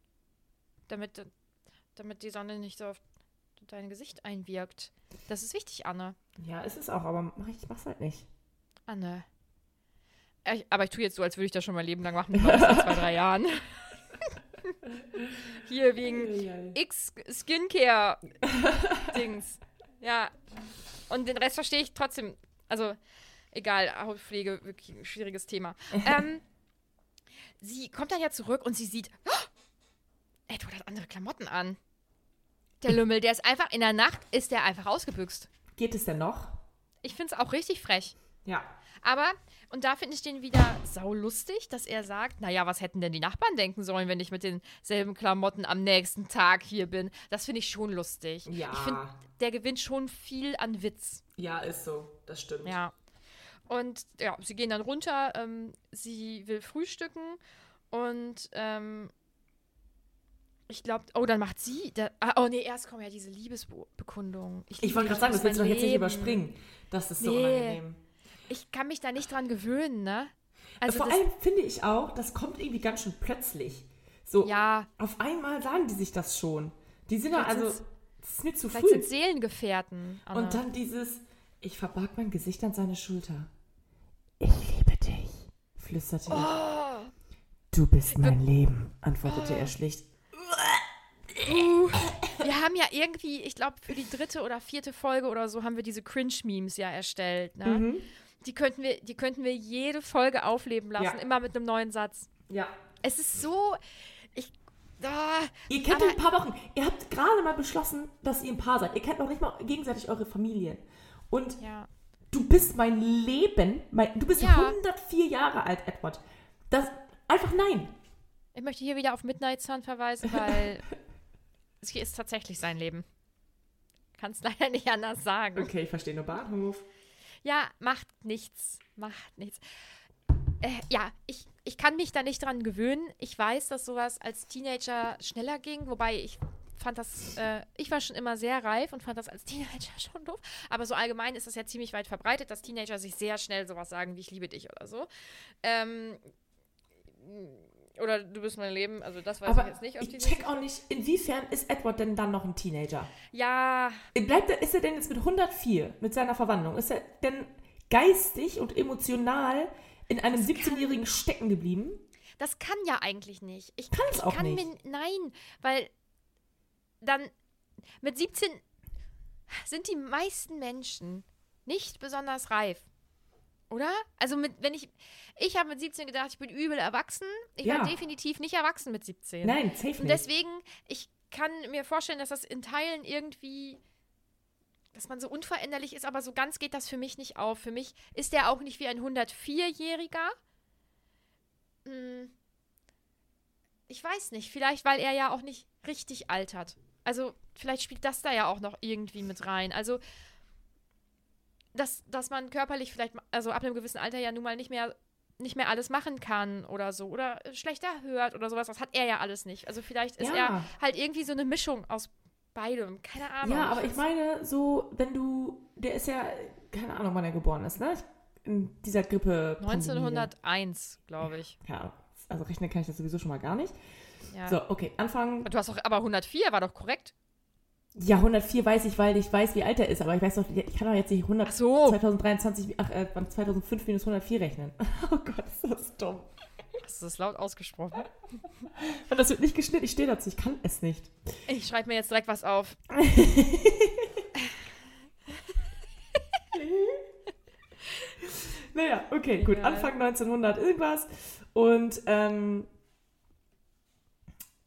Speaker 1: Damit, damit die Sonne nicht so auf dein Gesicht einwirkt. Das ist wichtig, Anne.
Speaker 2: Ja, ist es auch, aber mach ich mach's halt nicht.
Speaker 1: Anne. Äh, Ich, aber ich tue jetzt so, als würde ich das schon mein Leben lang machen, das seit zwei, drei Jahren. Hier wegen X Skincare-Dings. Ja. Und den Rest verstehe ich trotzdem. Also, egal, Hautpflege, wirklich ein schwieriges Thema. ähm, sie kommt dann ja zurück und sie sieht, oh, Edward hat andere Klamotten an. Der Lümmel, der ist einfach, in der Nacht ist der einfach ausgebüxt.
Speaker 2: Geht es denn noch?
Speaker 1: Ich finde es auch richtig frech.
Speaker 2: Ja.
Speaker 1: Aber, und da finde ich den wieder saulustig, dass er sagt, naja, was hätten denn die Nachbarn denken sollen, wenn ich mit denselben Klamotten am nächsten Tag hier bin? Das finde ich schon lustig.
Speaker 2: Ja.
Speaker 1: Ich finde, der gewinnt schon viel an Witz.
Speaker 2: Ja, ist so. Das stimmt.
Speaker 1: Ja. Und ja, sie gehen dann runter, ähm, sie will frühstücken und ähm, ich glaube, oh, dann macht sie, da, ah, oh nee, erst kommen ja diese Liebesbekundungen.
Speaker 2: Ich wollte gerade sagen, das willst du doch jetzt nicht überspringen. Das ist so
Speaker 1: Nee.
Speaker 2: unangenehm.
Speaker 1: Ich kann mich da nicht dran gewöhnen, ne? Also
Speaker 2: Vor allem finde ich auch, das kommt irgendwie ganz schön plötzlich. So,
Speaker 1: ja,
Speaker 2: auf einmal sagen die sich das schon. Die sind ja, also, das ist mir zu
Speaker 1: vielleicht sind
Speaker 2: früh.
Speaker 1: Seelengefährten. Anna.
Speaker 2: Und dann dieses, ich verbarg mein Gesicht an seine Schulter. Ich liebe dich, flüsterte er.
Speaker 1: Oh.
Speaker 2: Du bist mein Leben, antwortete er schlicht.
Speaker 1: Wir haben ja irgendwie, ich glaube, für die dritte oder vierte Folge oder so haben wir diese Cringe-Memes ja erstellt. Ne?
Speaker 2: Mhm.
Speaker 1: Die, könnten wir, die könnten wir jede Folge aufleben lassen,
Speaker 2: Ja.
Speaker 1: immer mit einem neuen Satz.
Speaker 2: Ja.
Speaker 1: Es ist so. Ich. Ah,
Speaker 2: Ihr kennt in ein paar Wochen. Ihr habt gerade mal beschlossen, dass ihr ein Paar seid. Ihr kennt noch nicht mal gegenseitig eure Familien. Und
Speaker 1: ja.
Speaker 2: Du bist mein Leben. Mein, du bist
Speaker 1: Ja.
Speaker 2: 104 Jahre alt, Edward. Das, einfach nein.
Speaker 1: Ich möchte hier wieder auf Midnight Sun verweisen, weil es hier ist tatsächlich sein Leben. Kannst leider nicht anders sagen.
Speaker 2: Okay, ich verstehe nur Bahnhof.
Speaker 1: Ja, macht nichts. Macht nichts. Äh, ja, ich, ich kann mich da nicht dran gewöhnen. Ich weiß, dass sowas als Teenager schneller ging, wobei ich fand das, äh, ich war schon immer sehr reif und fand das als Teenager schon doof. Aber so allgemein ist das ja ziemlich weit verbreitet, dass Teenager sich sehr schnell sowas sagen wie ich liebe dich oder so. Ähm, oder du bist mein Leben, also das weiß
Speaker 2: Aber
Speaker 1: ich jetzt nicht.
Speaker 2: Ich check auch nicht, inwiefern ist Edward denn dann noch ein Teenager?
Speaker 1: ja,
Speaker 2: Bleibt er, ist er denn jetzt mit 104, mit seiner Verwandlung, ist er denn geistig und emotional in einem 17-Jährigen stecken geblieben?
Speaker 1: Das kann ja eigentlich nicht. Ich
Speaker 2: Kann es auch
Speaker 1: kann
Speaker 2: nicht.
Speaker 1: Mir, nein, weil dann mit 17 sind die meisten Menschen nicht besonders reif. Oder? Also mit, wenn ich, ich habe mit 17 gedacht, ich bin übel erwachsen. Ich
Speaker 2: Ja.
Speaker 1: war definitiv nicht erwachsen mit 17.
Speaker 2: Nein, safe
Speaker 1: Und
Speaker 2: nicht.
Speaker 1: deswegen, ich kann mir vorstellen, dass das in Teilen irgendwie, dass man so unveränderlich ist, aber so ganz geht das für mich nicht auf. Für mich ist der auch nicht wie ein 104-Jähriger. Hm, Ich weiß nicht, vielleicht weil er ja auch nicht richtig altert. Also vielleicht spielt das da ja auch noch irgendwie mit rein. Also, dass, dass man körperlich vielleicht, also ab einem gewissen Alter ja nun mal nicht mehr nicht mehr alles machen kann oder so oder schlechter hört oder sowas. Das hat er ja alles nicht. Also vielleicht ist
Speaker 2: Ja.
Speaker 1: er halt irgendwie so eine Mischung aus beidem. Keine Ahnung.
Speaker 2: Ja, aber ich meine, so, wenn du, der ist ja, keine Ahnung, wann er geboren ist, ne? In dieser Grippe.
Speaker 1: 1901, glaube ich.
Speaker 2: Ja, also rechnen kann ich das sowieso schon mal gar nicht.
Speaker 1: Ja.
Speaker 2: So, okay, Anfang.
Speaker 1: Du hast doch, aber 104 war doch korrekt.
Speaker 2: Ja, 104 weiß ich, weil ich weiß, wie alt er ist, aber ich weiß doch, ich kann doch jetzt nicht 100,
Speaker 1: Ach so.
Speaker 2: 2023, ach, äh, 2005 minus 104 rechnen. Oh Gott, ist das dumm.
Speaker 1: Hast du das laut ausgesprochen?
Speaker 2: Und das wird nicht geschnitten, ich stehe dazu, ich kann es nicht.
Speaker 1: Ich schreibe mir jetzt direkt was auf.
Speaker 2: Naja, okay, gut.
Speaker 1: Ja.
Speaker 2: Anfang 1900 irgendwas. Und ähm,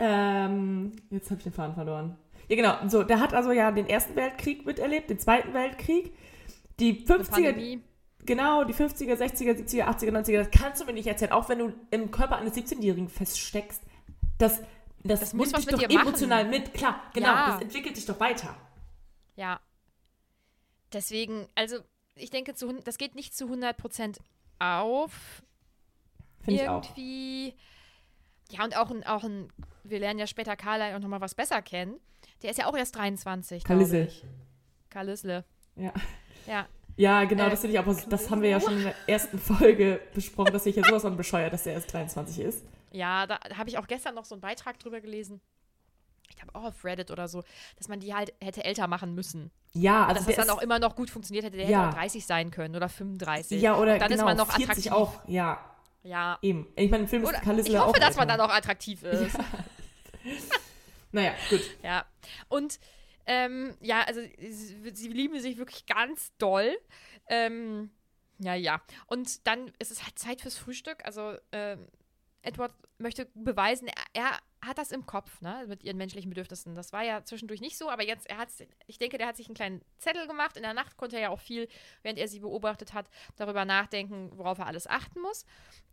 Speaker 2: ähm, jetzt habe ich den Faden verloren. Ja, genau. So, der hat also ja den Ersten Weltkrieg miterlebt, den Zweiten Weltkrieg, die
Speaker 1: Eine
Speaker 2: 50er,
Speaker 1: Pandemie.
Speaker 2: genau, die 50er, 60er, 70er, 80er, 90er, das kannst du mir nicht erzählen, auch wenn du im Körper eines 17-Jährigen feststeckst. Das, das,
Speaker 1: Das muss
Speaker 2: dich doch
Speaker 1: machen.
Speaker 2: emotional mit. Klar, genau,
Speaker 1: Ja.
Speaker 2: das entwickelt dich doch weiter.
Speaker 1: Ja. Deswegen, also ich denke, zu, das geht nicht zu 100% auf.
Speaker 2: Finde ich auch.
Speaker 1: irgendwie. Ja, und auch ein, auch ein, wir lernen ja später Carly auch nochmal was besser kennen. Der ist ja auch erst 23. glaub
Speaker 2: Kalisse.
Speaker 1: ich. Karlisle.
Speaker 2: Ja.
Speaker 1: Ja.
Speaker 2: Ja, genau,
Speaker 1: Äh,
Speaker 2: das finde ich auch, das haben wir ja schon in der ersten Folge besprochen, dass ich ja sowas von bescheuert, dass der erst 23 ist.
Speaker 1: Ja, da habe ich auch gestern noch so einen Beitrag drüber gelesen. Ich glaube auch auf Reddit oder so, dass man die halt hätte älter machen müssen.
Speaker 2: Ja, also
Speaker 1: dass
Speaker 2: der
Speaker 1: das dann
Speaker 2: ist,
Speaker 1: auch immer noch gut funktioniert hätte. Der
Speaker 2: Ja.
Speaker 1: hätte auch 30 sein können oder 35.
Speaker 2: ja, oder
Speaker 1: Und dann
Speaker 2: genau,
Speaker 1: ist man noch
Speaker 2: 40
Speaker 1: attraktiv.
Speaker 2: auch, ja,
Speaker 1: Ja.
Speaker 2: eben. Ich meine, im Film
Speaker 1: Oder,
Speaker 2: ist Kalisse
Speaker 1: ich
Speaker 2: auch
Speaker 1: hoffe, dass man dann auch attraktiv ist.
Speaker 2: Naja, gut.
Speaker 1: Ja. Und ähm, ja, also sie, sie lieben sich wirklich ganz doll. Ähm, ja, ja. Und dann ist es halt Zeit fürs Frühstück. Also ähm, Edward möchte beweisen, er, er hat das im Kopf, ne, mit ihren menschlichen Bedürfnissen. Das war ja zwischendurch nicht so, aber jetzt, er hat, ich denke, der hat sich einen kleinen Zettel gemacht. In der Nacht konnte er ja auch viel, während er sie beobachtet hat, darüber nachdenken, worauf er alles achten muss.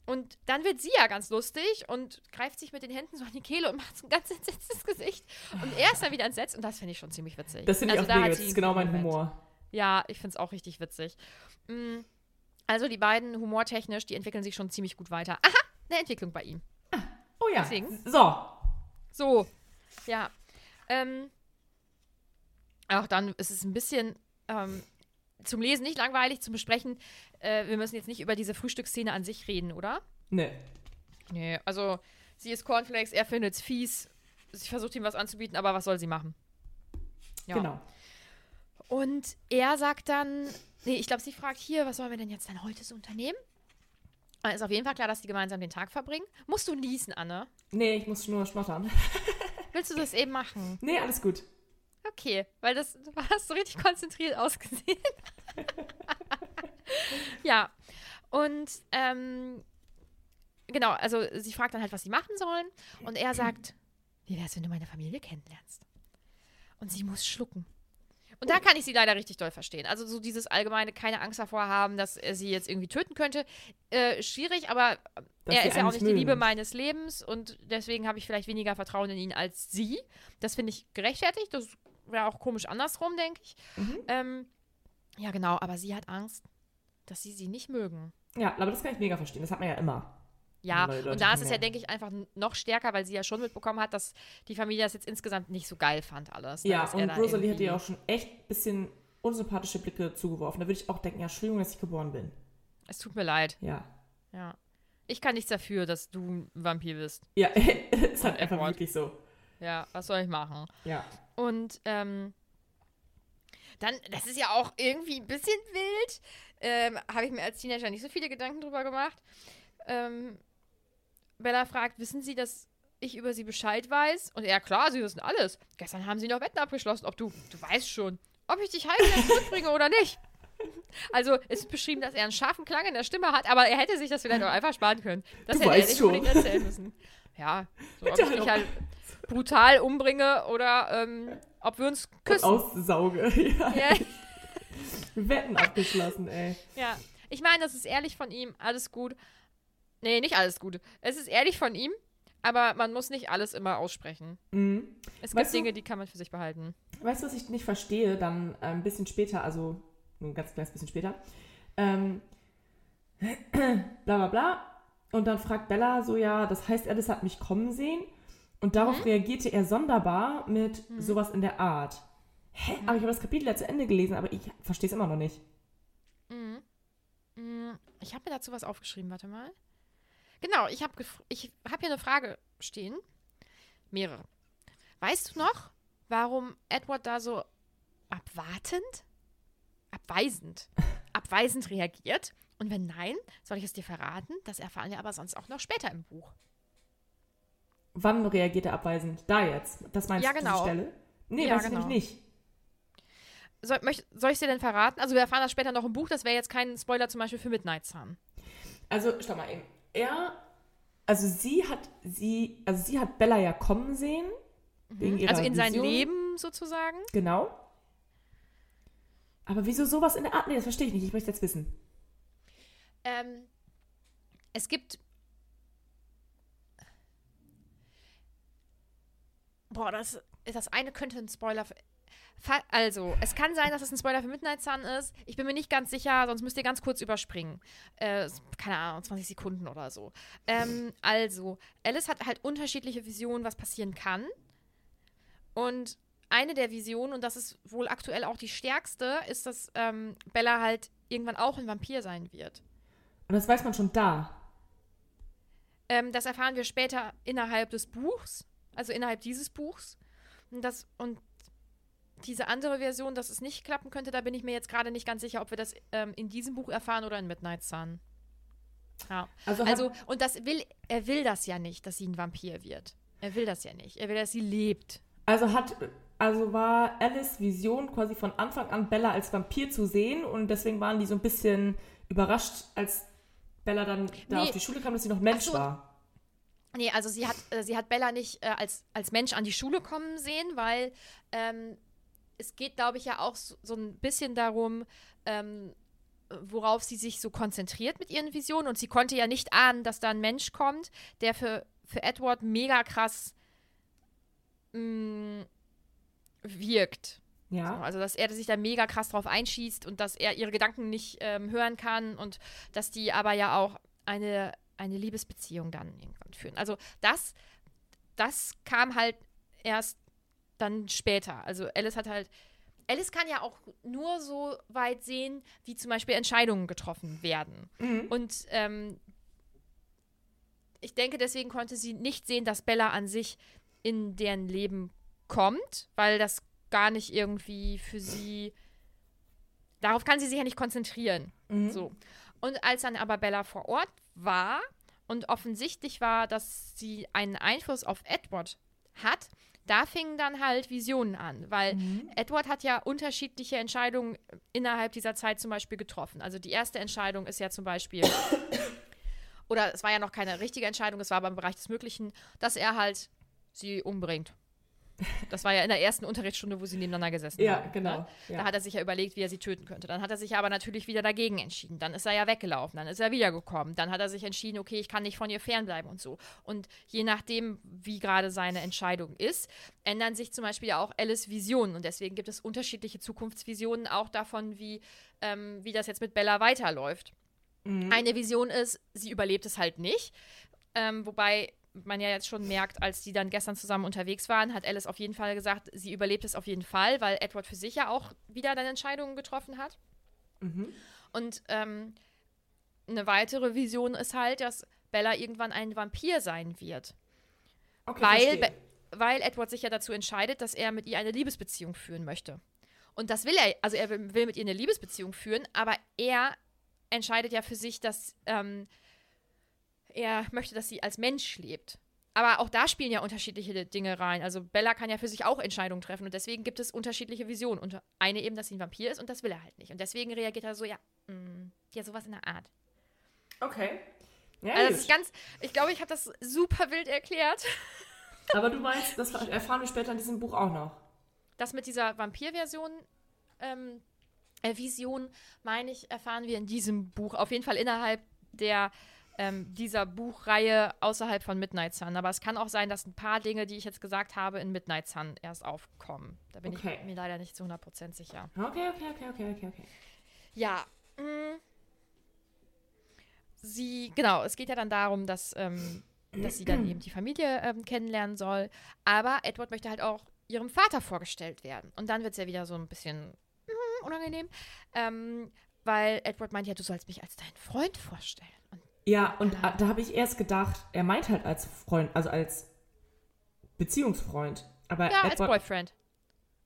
Speaker 1: Und dann wird sie ja ganz lustig und greift sich mit den Händen so an die Kehle und macht so ein ganz entsetztes Gesicht. Und er ist dann wieder entsetzt und das finde ich schon ziemlich witzig.
Speaker 2: Das finde ich
Speaker 1: Also
Speaker 2: auch
Speaker 1: da
Speaker 2: mega, das ist genau mein
Speaker 1: Moment.
Speaker 2: Humor.
Speaker 1: Ja, ich finde es auch richtig witzig. Mm, Also die beiden humortechnisch, die entwickeln sich schon ziemlich gut weiter. Aha, eine Entwicklung bei ihm.
Speaker 2: Oh ja.
Speaker 1: Deswegen.
Speaker 2: So.
Speaker 1: So, ja. Ähm, auch dann ist es ein bisschen ähm, zum Lesen nicht langweilig, zum Besprechen. Äh, wir müssen jetzt nicht über diese Frühstücksszene an sich reden, oder?
Speaker 2: Ne.
Speaker 1: Nee, also sie ist Cornflakes, er findet es fies. Sie versucht ihm was anzubieten, aber was soll sie machen? Ja.
Speaker 2: Genau.
Speaker 1: Und er sagt dann, nee, ich glaube, sie fragt hier, was sollen wir denn jetzt dann heute so unternehmen? Äh, Ist auf jeden Fall klar, dass die gemeinsam den Tag verbringen. Musst du niesen, Anne?
Speaker 2: Nee, ich muss nur schnottern.
Speaker 1: Willst du das eben machen?
Speaker 2: Nee, alles gut.
Speaker 1: Okay, weil das du hast so richtig konzentriert ausgesehen. ja. Und ähm, genau, also sie fragt dann halt, was sie machen sollen. Und er sagt, wie wär's, wenn du meine Familie kennenlernst? Und sie muss schlucken. Und da kann ich sie leider richtig doll verstehen. Also so dieses allgemeine, keine Angst davor haben, dass er sie jetzt irgendwie töten könnte. Äh, schwierig, aber
Speaker 2: Dass
Speaker 1: er ist ja auch nicht die
Speaker 2: mögen.
Speaker 1: Liebe meines Lebens und deswegen habe ich vielleicht weniger Vertrauen in ihn als sie. Das finde ich gerechtfertigt. Das wäre auch komisch andersrum, denke ich.
Speaker 2: Mhm.
Speaker 1: Ähm, ja, genau, aber sie hat Angst, dass sie sie nicht mögen.
Speaker 2: Ja, aber das kann ich mega verstehen. Das hat man ja immer.
Speaker 1: Ja,
Speaker 2: Leute
Speaker 1: und da ist es ja,
Speaker 2: kennenlernen.
Speaker 1: denke ich, einfach noch stärker, weil sie ja schon mitbekommen hat, dass die Familie das jetzt insgesamt nicht so geil fand, alles. ne,
Speaker 2: Ja,
Speaker 1: er
Speaker 2: und Rosalie hat ihr auch schon echt ein bisschen unsympathische Blicke zugeworfen. Da würde ich auch denken, ja, Entschuldigung, dass ich geboren bin.
Speaker 1: Es tut mir leid,
Speaker 2: Ja.
Speaker 1: ja. Ich kann nichts dafür, dass du ein Vampir bist.
Speaker 2: Ja, ist halt einfach
Speaker 1: Edward.
Speaker 2: wirklich so.
Speaker 1: Ja, was soll ich machen?
Speaker 2: Ja.
Speaker 1: Und ähm, dann, das ist ja auch irgendwie ein bisschen wild. Ähm, Habe ich mir als Teenager nicht so viele Gedanken drüber gemacht. Ähm, Bella fragt, wissen Sie, dass ich über Sie Bescheid weiß? Und er, klar, Sie wissen alles. Gestern haben Sie noch Wetten abgeschlossen, ob du, du weißt schon, ob ich dich heim zurückbringe oder nicht. Also, es ist beschrieben, dass er einen scharfen Klang in der Stimme hat, aber er hätte sich das vielleicht auch einfach sparen können. Das
Speaker 2: Du
Speaker 1: hätte er
Speaker 2: weißt
Speaker 1: nicht
Speaker 2: schon.
Speaker 1: unbedingt erzählen müssen. Ja, so, ob ich dich halt brutal umbringe oder ähm, ob wir uns
Speaker 2: Und
Speaker 1: küssen.
Speaker 2: aussauge. Ja.
Speaker 1: Ja,
Speaker 2: Wetten abgeschlossen, ey.
Speaker 1: ja. Ich meine, das ist ehrlich von ihm, alles gut. Nee, nicht alles gut. Es ist ehrlich von ihm, aber man muss nicht alles immer aussprechen.
Speaker 2: Mhm.
Speaker 1: Es
Speaker 2: Weißt
Speaker 1: gibt Dinge, die kann man für sich behalten.
Speaker 2: Weißt du, was ich nicht verstehe? Dann äh, ein bisschen später, also nur ein ganz kleines bisschen später. Ähm, bla bla bla. Und dann fragt Bella so, ja, das heißt, Alice hat mich kommen sehen. Und darauf reagierte er sonderbar mit sowas in der Art. Hä? Aber ich habe das Kapitel ja zu Ende gelesen, aber ich verstehe es immer noch nicht.
Speaker 1: Mm, Ich habe mir dazu was aufgeschrieben, warte mal. Genau, ich habe ich hab hier eine Frage stehen. Mehrere. Weißt du noch, warum Edward da so abwartend, abweisend, abweisend reagiert? Und wenn nein, soll ich es dir verraten? Das erfahren wir aber sonst auch noch später im Buch.
Speaker 2: Wann reagiert er abweisend? Da jetzt. Das meinst
Speaker 1: Ja,
Speaker 2: du,
Speaker 1: genau.
Speaker 2: diese Stelle? Nee,
Speaker 1: Ja,
Speaker 2: weiß ich
Speaker 1: genau.
Speaker 2: nämlich nicht.
Speaker 1: Soll, möcht, soll ich es dir denn verraten? Also wir erfahren das später noch im Buch. Das wäre jetzt kein Spoiler zum Beispiel für Midnight Sun.
Speaker 2: Also, schau mal eben. Er, also sie hat, sie, also sie hat Bella ja kommen sehen. Wegen ihrer
Speaker 1: Also in sein
Speaker 2: Vision.
Speaker 1: Lebens sozusagen.
Speaker 2: Genau. Aber wieso sowas in der Art? Nee, das verstehe ich nicht. Ich möchte jetzt wissen.
Speaker 1: Ähm, es gibt. Boah, das, das eine könnte ein Spoiler. Also, es kann sein, dass es ein Spoiler für Midnight Sun ist. Ich bin mir nicht ganz sicher, sonst müsst ihr ganz kurz überspringen. Äh, keine Ahnung, 20 Sekunden oder so. Ähm, also, Alice hat halt unterschiedliche Visionen, was passieren kann. Und eine der Visionen, und das ist wohl aktuell auch die stärkste, ist, dass ähm, Bella halt irgendwann auch ein Vampir sein wird.
Speaker 2: Und das weiß man schon da.
Speaker 1: Ähm, das erfahren wir später innerhalb des Buchs, also innerhalb dieses Buchs. Und, das, und diese andere Version, dass es nicht klappen könnte, da bin ich mir jetzt gerade nicht ganz sicher, ob wir das ähm, in diesem Buch erfahren oder in Midnight Sun. Ja.
Speaker 2: Also,
Speaker 1: Also, und das will, er will das ja nicht, dass sie ein Vampir wird. Er will das ja nicht. Er will, dass sie lebt.
Speaker 2: Also hat, also war Alice Vision quasi von Anfang an Bella als Vampir zu sehen und deswegen waren die so ein bisschen überrascht, als Bella dann da
Speaker 1: Nee.
Speaker 2: auf die Schule kam, dass sie noch Mensch
Speaker 1: so.
Speaker 2: war.
Speaker 1: Nee, also sie hat, äh, sie hat Bella nicht äh, als, als Mensch an die Schule kommen sehen, weil ähm, es geht, glaube ich, ja auch so, so ein bisschen darum, ähm, worauf sie sich so konzentriert mit ihren Visionen. Und sie konnte ja nicht ahnen, dass da ein Mensch kommt, der für, für Edward mega krass mh, wirkt. So,
Speaker 2: Ja.
Speaker 1: also, dass er sich da mega krass drauf einschießt und dass er ihre Gedanken nicht ähm, hören kann und dass die aber ja auch eine, eine Liebesbeziehung dann irgendwann führen. Also, das, das kam halt erst dann später. Also, Alice hat halt. Alice kann ja auch nur so weit sehen, wie zum Beispiel Entscheidungen getroffen werden. Und ähm, ich denke, deswegen konnte sie nicht sehen, dass Bella an sich in deren Leben kommt, weil das gar nicht irgendwie für sie. Darauf kann sie sich ja nicht konzentrieren. So. Und als dann aber Bella vor Ort war und offensichtlich war, dass sie einen Einfluss auf Edward hat, da fingen dann halt Visionen an, weil Edward hat ja unterschiedliche Entscheidungen innerhalb dieser Zeit zum Beispiel getroffen. Also die erste Entscheidung ist ja zum Beispiel, oder es war ja noch keine richtige Entscheidung, es war aber im Bereich des Möglichen, dass er halt sie umbringt. Das war ja in der ersten Unterrichtsstunde, wo sie nebeneinander gesessen
Speaker 2: Ja,
Speaker 1: haben.
Speaker 2: genau,
Speaker 1: Ne?
Speaker 2: ja.
Speaker 1: Da hat er sich ja überlegt, wie er sie töten könnte. Dann hat er sich aber natürlich wieder dagegen entschieden. Dann ist er ja weggelaufen. Dann ist er wiedergekommen. Dann hat er sich entschieden, okay, ich kann nicht von ihr fernbleiben und so. Und je nachdem, wie gerade seine Entscheidung ist, ändern sich zum Beispiel ja auch Alice Visionen. Und deswegen gibt es unterschiedliche Zukunftsvisionen auch davon, wie, ähm, wie das jetzt mit Bella weiterläuft. Eine Vision ist, sie überlebt es halt nicht. Ähm, wobei man ja jetzt schon merkt, als die dann gestern zusammen unterwegs waren, hat Alice auf jeden Fall gesagt, sie überlebt es auf jeden Fall, weil Edward für sich ja auch wieder dann Entscheidungen getroffen hat. Und ähm, eine weitere Vision ist halt, dass Bella irgendwann ein Vampir sein wird.
Speaker 2: Okay,
Speaker 1: Weil. Be- weil Edward sich ja dazu entscheidet, dass er mit ihr eine Liebesbeziehung führen möchte. Und das will er, also er will, will mit ihr eine Liebesbeziehung führen, aber er entscheidet ja für sich, dass ähm, er möchte, dass sie als Mensch lebt. Aber auch da spielen ja unterschiedliche Dinge rein. Also Bella kann ja für sich auch Entscheidungen treffen und deswegen gibt es unterschiedliche Visionen. Und eine eben, dass sie ein Vampir ist und das will er halt nicht. Und deswegen reagiert er so, ja, mh, ja, sowas in der Art.
Speaker 2: Okay. Ja,
Speaker 1: Also das ist ganz, ich glaube, ich habe das super wild erklärt.
Speaker 2: Aber du meinst, das erfahren wir später in diesem Buch auch noch.
Speaker 1: Das mit dieser Vampir-Version, ähm, äh, Vision, meine ich, erfahren wir in diesem Buch. Auf jeden Fall innerhalb der, ähm, dieser Buchreihe außerhalb von Midnight Sun. Aber es kann auch sein, dass ein paar Dinge, die ich jetzt gesagt habe, in Midnight Sun erst aufkommen. Da bin
Speaker 2: Okay.
Speaker 1: ich mir leider nicht zu 100% sicher.
Speaker 2: Okay, okay, okay, okay, okay, okay.
Speaker 1: Ja. mh. Sie, genau, es geht ja dann darum, dass, ähm, dass sie dann eben die Familie ähm, kennenlernen soll. Aber Edward möchte halt auch ihrem Vater vorgestellt werden. Und dann wird es ja wieder so ein bisschen mm, unangenehm. Ähm, weil Edward meint ja, du sollst mich als deinen Freund vorstellen.
Speaker 2: Ja, und äh, da habe ich erst gedacht, er meint halt als Freund, also als Beziehungsfreund. Aber,
Speaker 1: ja, als
Speaker 2: Edward,
Speaker 1: Boyfriend.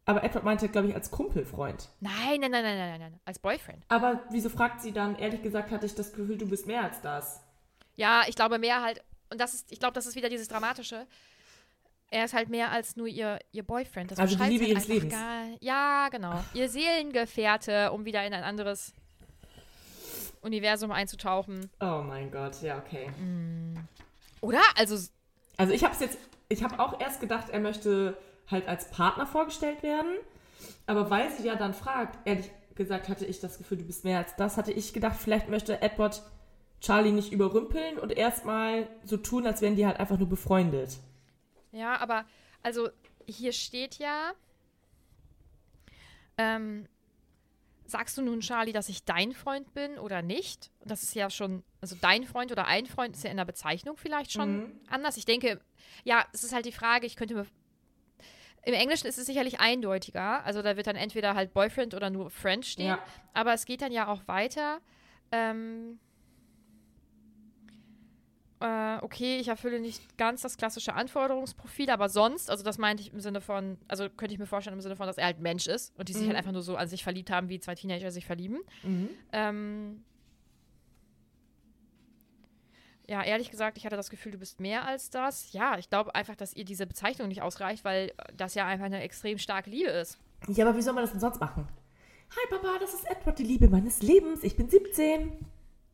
Speaker 2: aber Edward meinte, glaube ich, als Kumpelfreund.
Speaker 1: Nein, nein, nein, nein, nein, nein, nein. Als Boyfriend.
Speaker 2: Aber wieso fragt sie dann? Ehrlich gesagt hatte ich das Gefühl, du bist mehr als das.
Speaker 1: Ja, ich glaube mehr halt, und das ist, ich glaube, das ist wieder dieses Dramatische. Er ist halt mehr als nur ihr, ihr Boyfriend. Das
Speaker 2: Also die Liebe
Speaker 1: halt
Speaker 2: ihres Lebens.
Speaker 1: Gar, ja, genau. Ihr Seelengefährte, um wieder in ein anderes Universum einzutauchen.
Speaker 2: Oh mein Gott, ja, okay.
Speaker 1: Oder? Also,
Speaker 2: Also ich habe es jetzt, ich habe auch erst gedacht, er möchte halt als Partner vorgestellt werden. Aber weil sie ja dann fragt, ehrlich gesagt hatte ich das Gefühl, du bist mehr als das, hatte ich gedacht, vielleicht möchte Edward Charlie nicht überrümpeln und erstmal so tun, als wären die halt einfach nur befreundet.
Speaker 1: Ja, aber also hier steht ja, ähm, sagst du nun, Charlie, dass ich dein Freund bin oder nicht? Das ist ja schon, also dein Freund oder ein Freund ist ja in der Bezeichnung vielleicht schon
Speaker 2: Mhm.
Speaker 1: anders. Ich denke, ja, es ist halt die Frage, ich könnte mir. Im Englischen ist es sicherlich eindeutiger. Also da wird dann entweder halt Boyfriend oder nur Friend stehen.
Speaker 2: Ja.
Speaker 1: Aber es geht dann ja auch weiter. Ähm, äh, okay, ich erfülle nicht ganz das klassische Anforderungsprofil, aber sonst, also das meinte ich im Sinne von, also könnte ich mir vorstellen im Sinne von, dass er halt Mensch ist und die sich
Speaker 2: Mhm.
Speaker 1: halt einfach nur so an sich verliebt haben, wie zwei Teenager sich verlieben.
Speaker 2: Mhm.
Speaker 1: Ähm, ja, ehrlich gesagt, ich hatte das Gefühl, du bist mehr als das. Ja, ich glaube einfach, dass ihr diese Bezeichnung nicht ausreicht, weil das ja einfach eine extrem starke Liebe ist.
Speaker 2: Ja, aber wie soll man das denn sonst machen? Hi Papa, das ist Edward, die Liebe meines Lebens. Ich bin 17.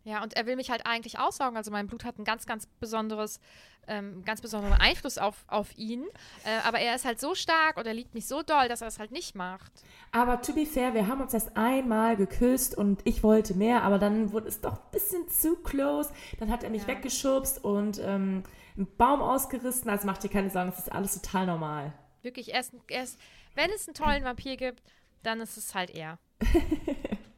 Speaker 1: Ja, und er will mich halt eigentlich aussaugen. Also mein Blut hat ein ganz, ganz besonderes, ähm, ganz besonderen Einfluss auf, auf ihn. Äh, aber er ist halt so stark oder liebt mich so doll, dass er es halt nicht macht.
Speaker 2: Aber to be fair, wir haben uns erst einmal geküsst und ich wollte mehr, aber dann wurde es doch ein bisschen zu close. Dann hat er mich
Speaker 1: Ja.
Speaker 2: weggeschubst und ähm, einen Baum ausgerissen. Also mach dir keine Sorgen, es ist alles total normal.
Speaker 1: Wirklich, erst, erst, wenn es einen tollen Vampir gibt, dann ist es halt er.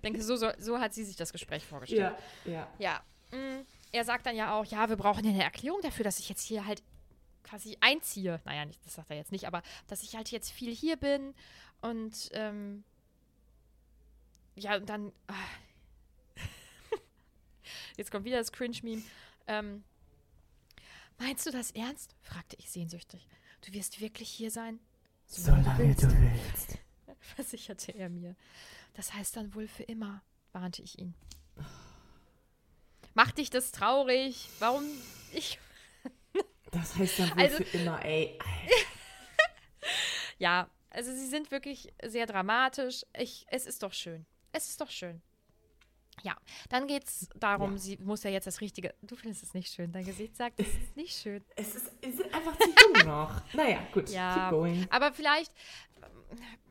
Speaker 1: ich denke, so, so, so hat sie sich das Gespräch vorgestellt.
Speaker 2: ja.
Speaker 1: Ja. mm, Er sagt dann ja auch, ja, wir brauchen ja eine Erklärung dafür, dass ich jetzt hier halt quasi einziehe. Naja, nicht, das sagt er jetzt nicht, aber dass ich halt jetzt viel hier bin und ähm, ja, und dann ah. jetzt kommt wieder das Cringe-Meme. Ähm, meinst du das ernst? fragte ich sehnsüchtig. Du wirst wirklich hier sein?
Speaker 2: Solange du willst.
Speaker 1: versicherte er mir. Das heißt dann wohl für immer, warnte ich ihn. Macht dich das traurig? Warum ich.
Speaker 2: Das heißt dann wohl
Speaker 1: Also-
Speaker 2: für immer, ey.
Speaker 1: Ja, also sie sind wirklich sehr dramatisch. Ich, es ist doch schön. Es ist doch schön. Ja, dann geht's darum,
Speaker 2: Ja.
Speaker 1: sie muss ja jetzt das Richtige. Du findest es nicht schön. Dein Gesicht sagt, es ist nicht schön.
Speaker 2: Es ist, es sind einfach zu jung noch. Naja, gut.
Speaker 1: Ja,
Speaker 2: Keep going.
Speaker 1: aber vielleicht,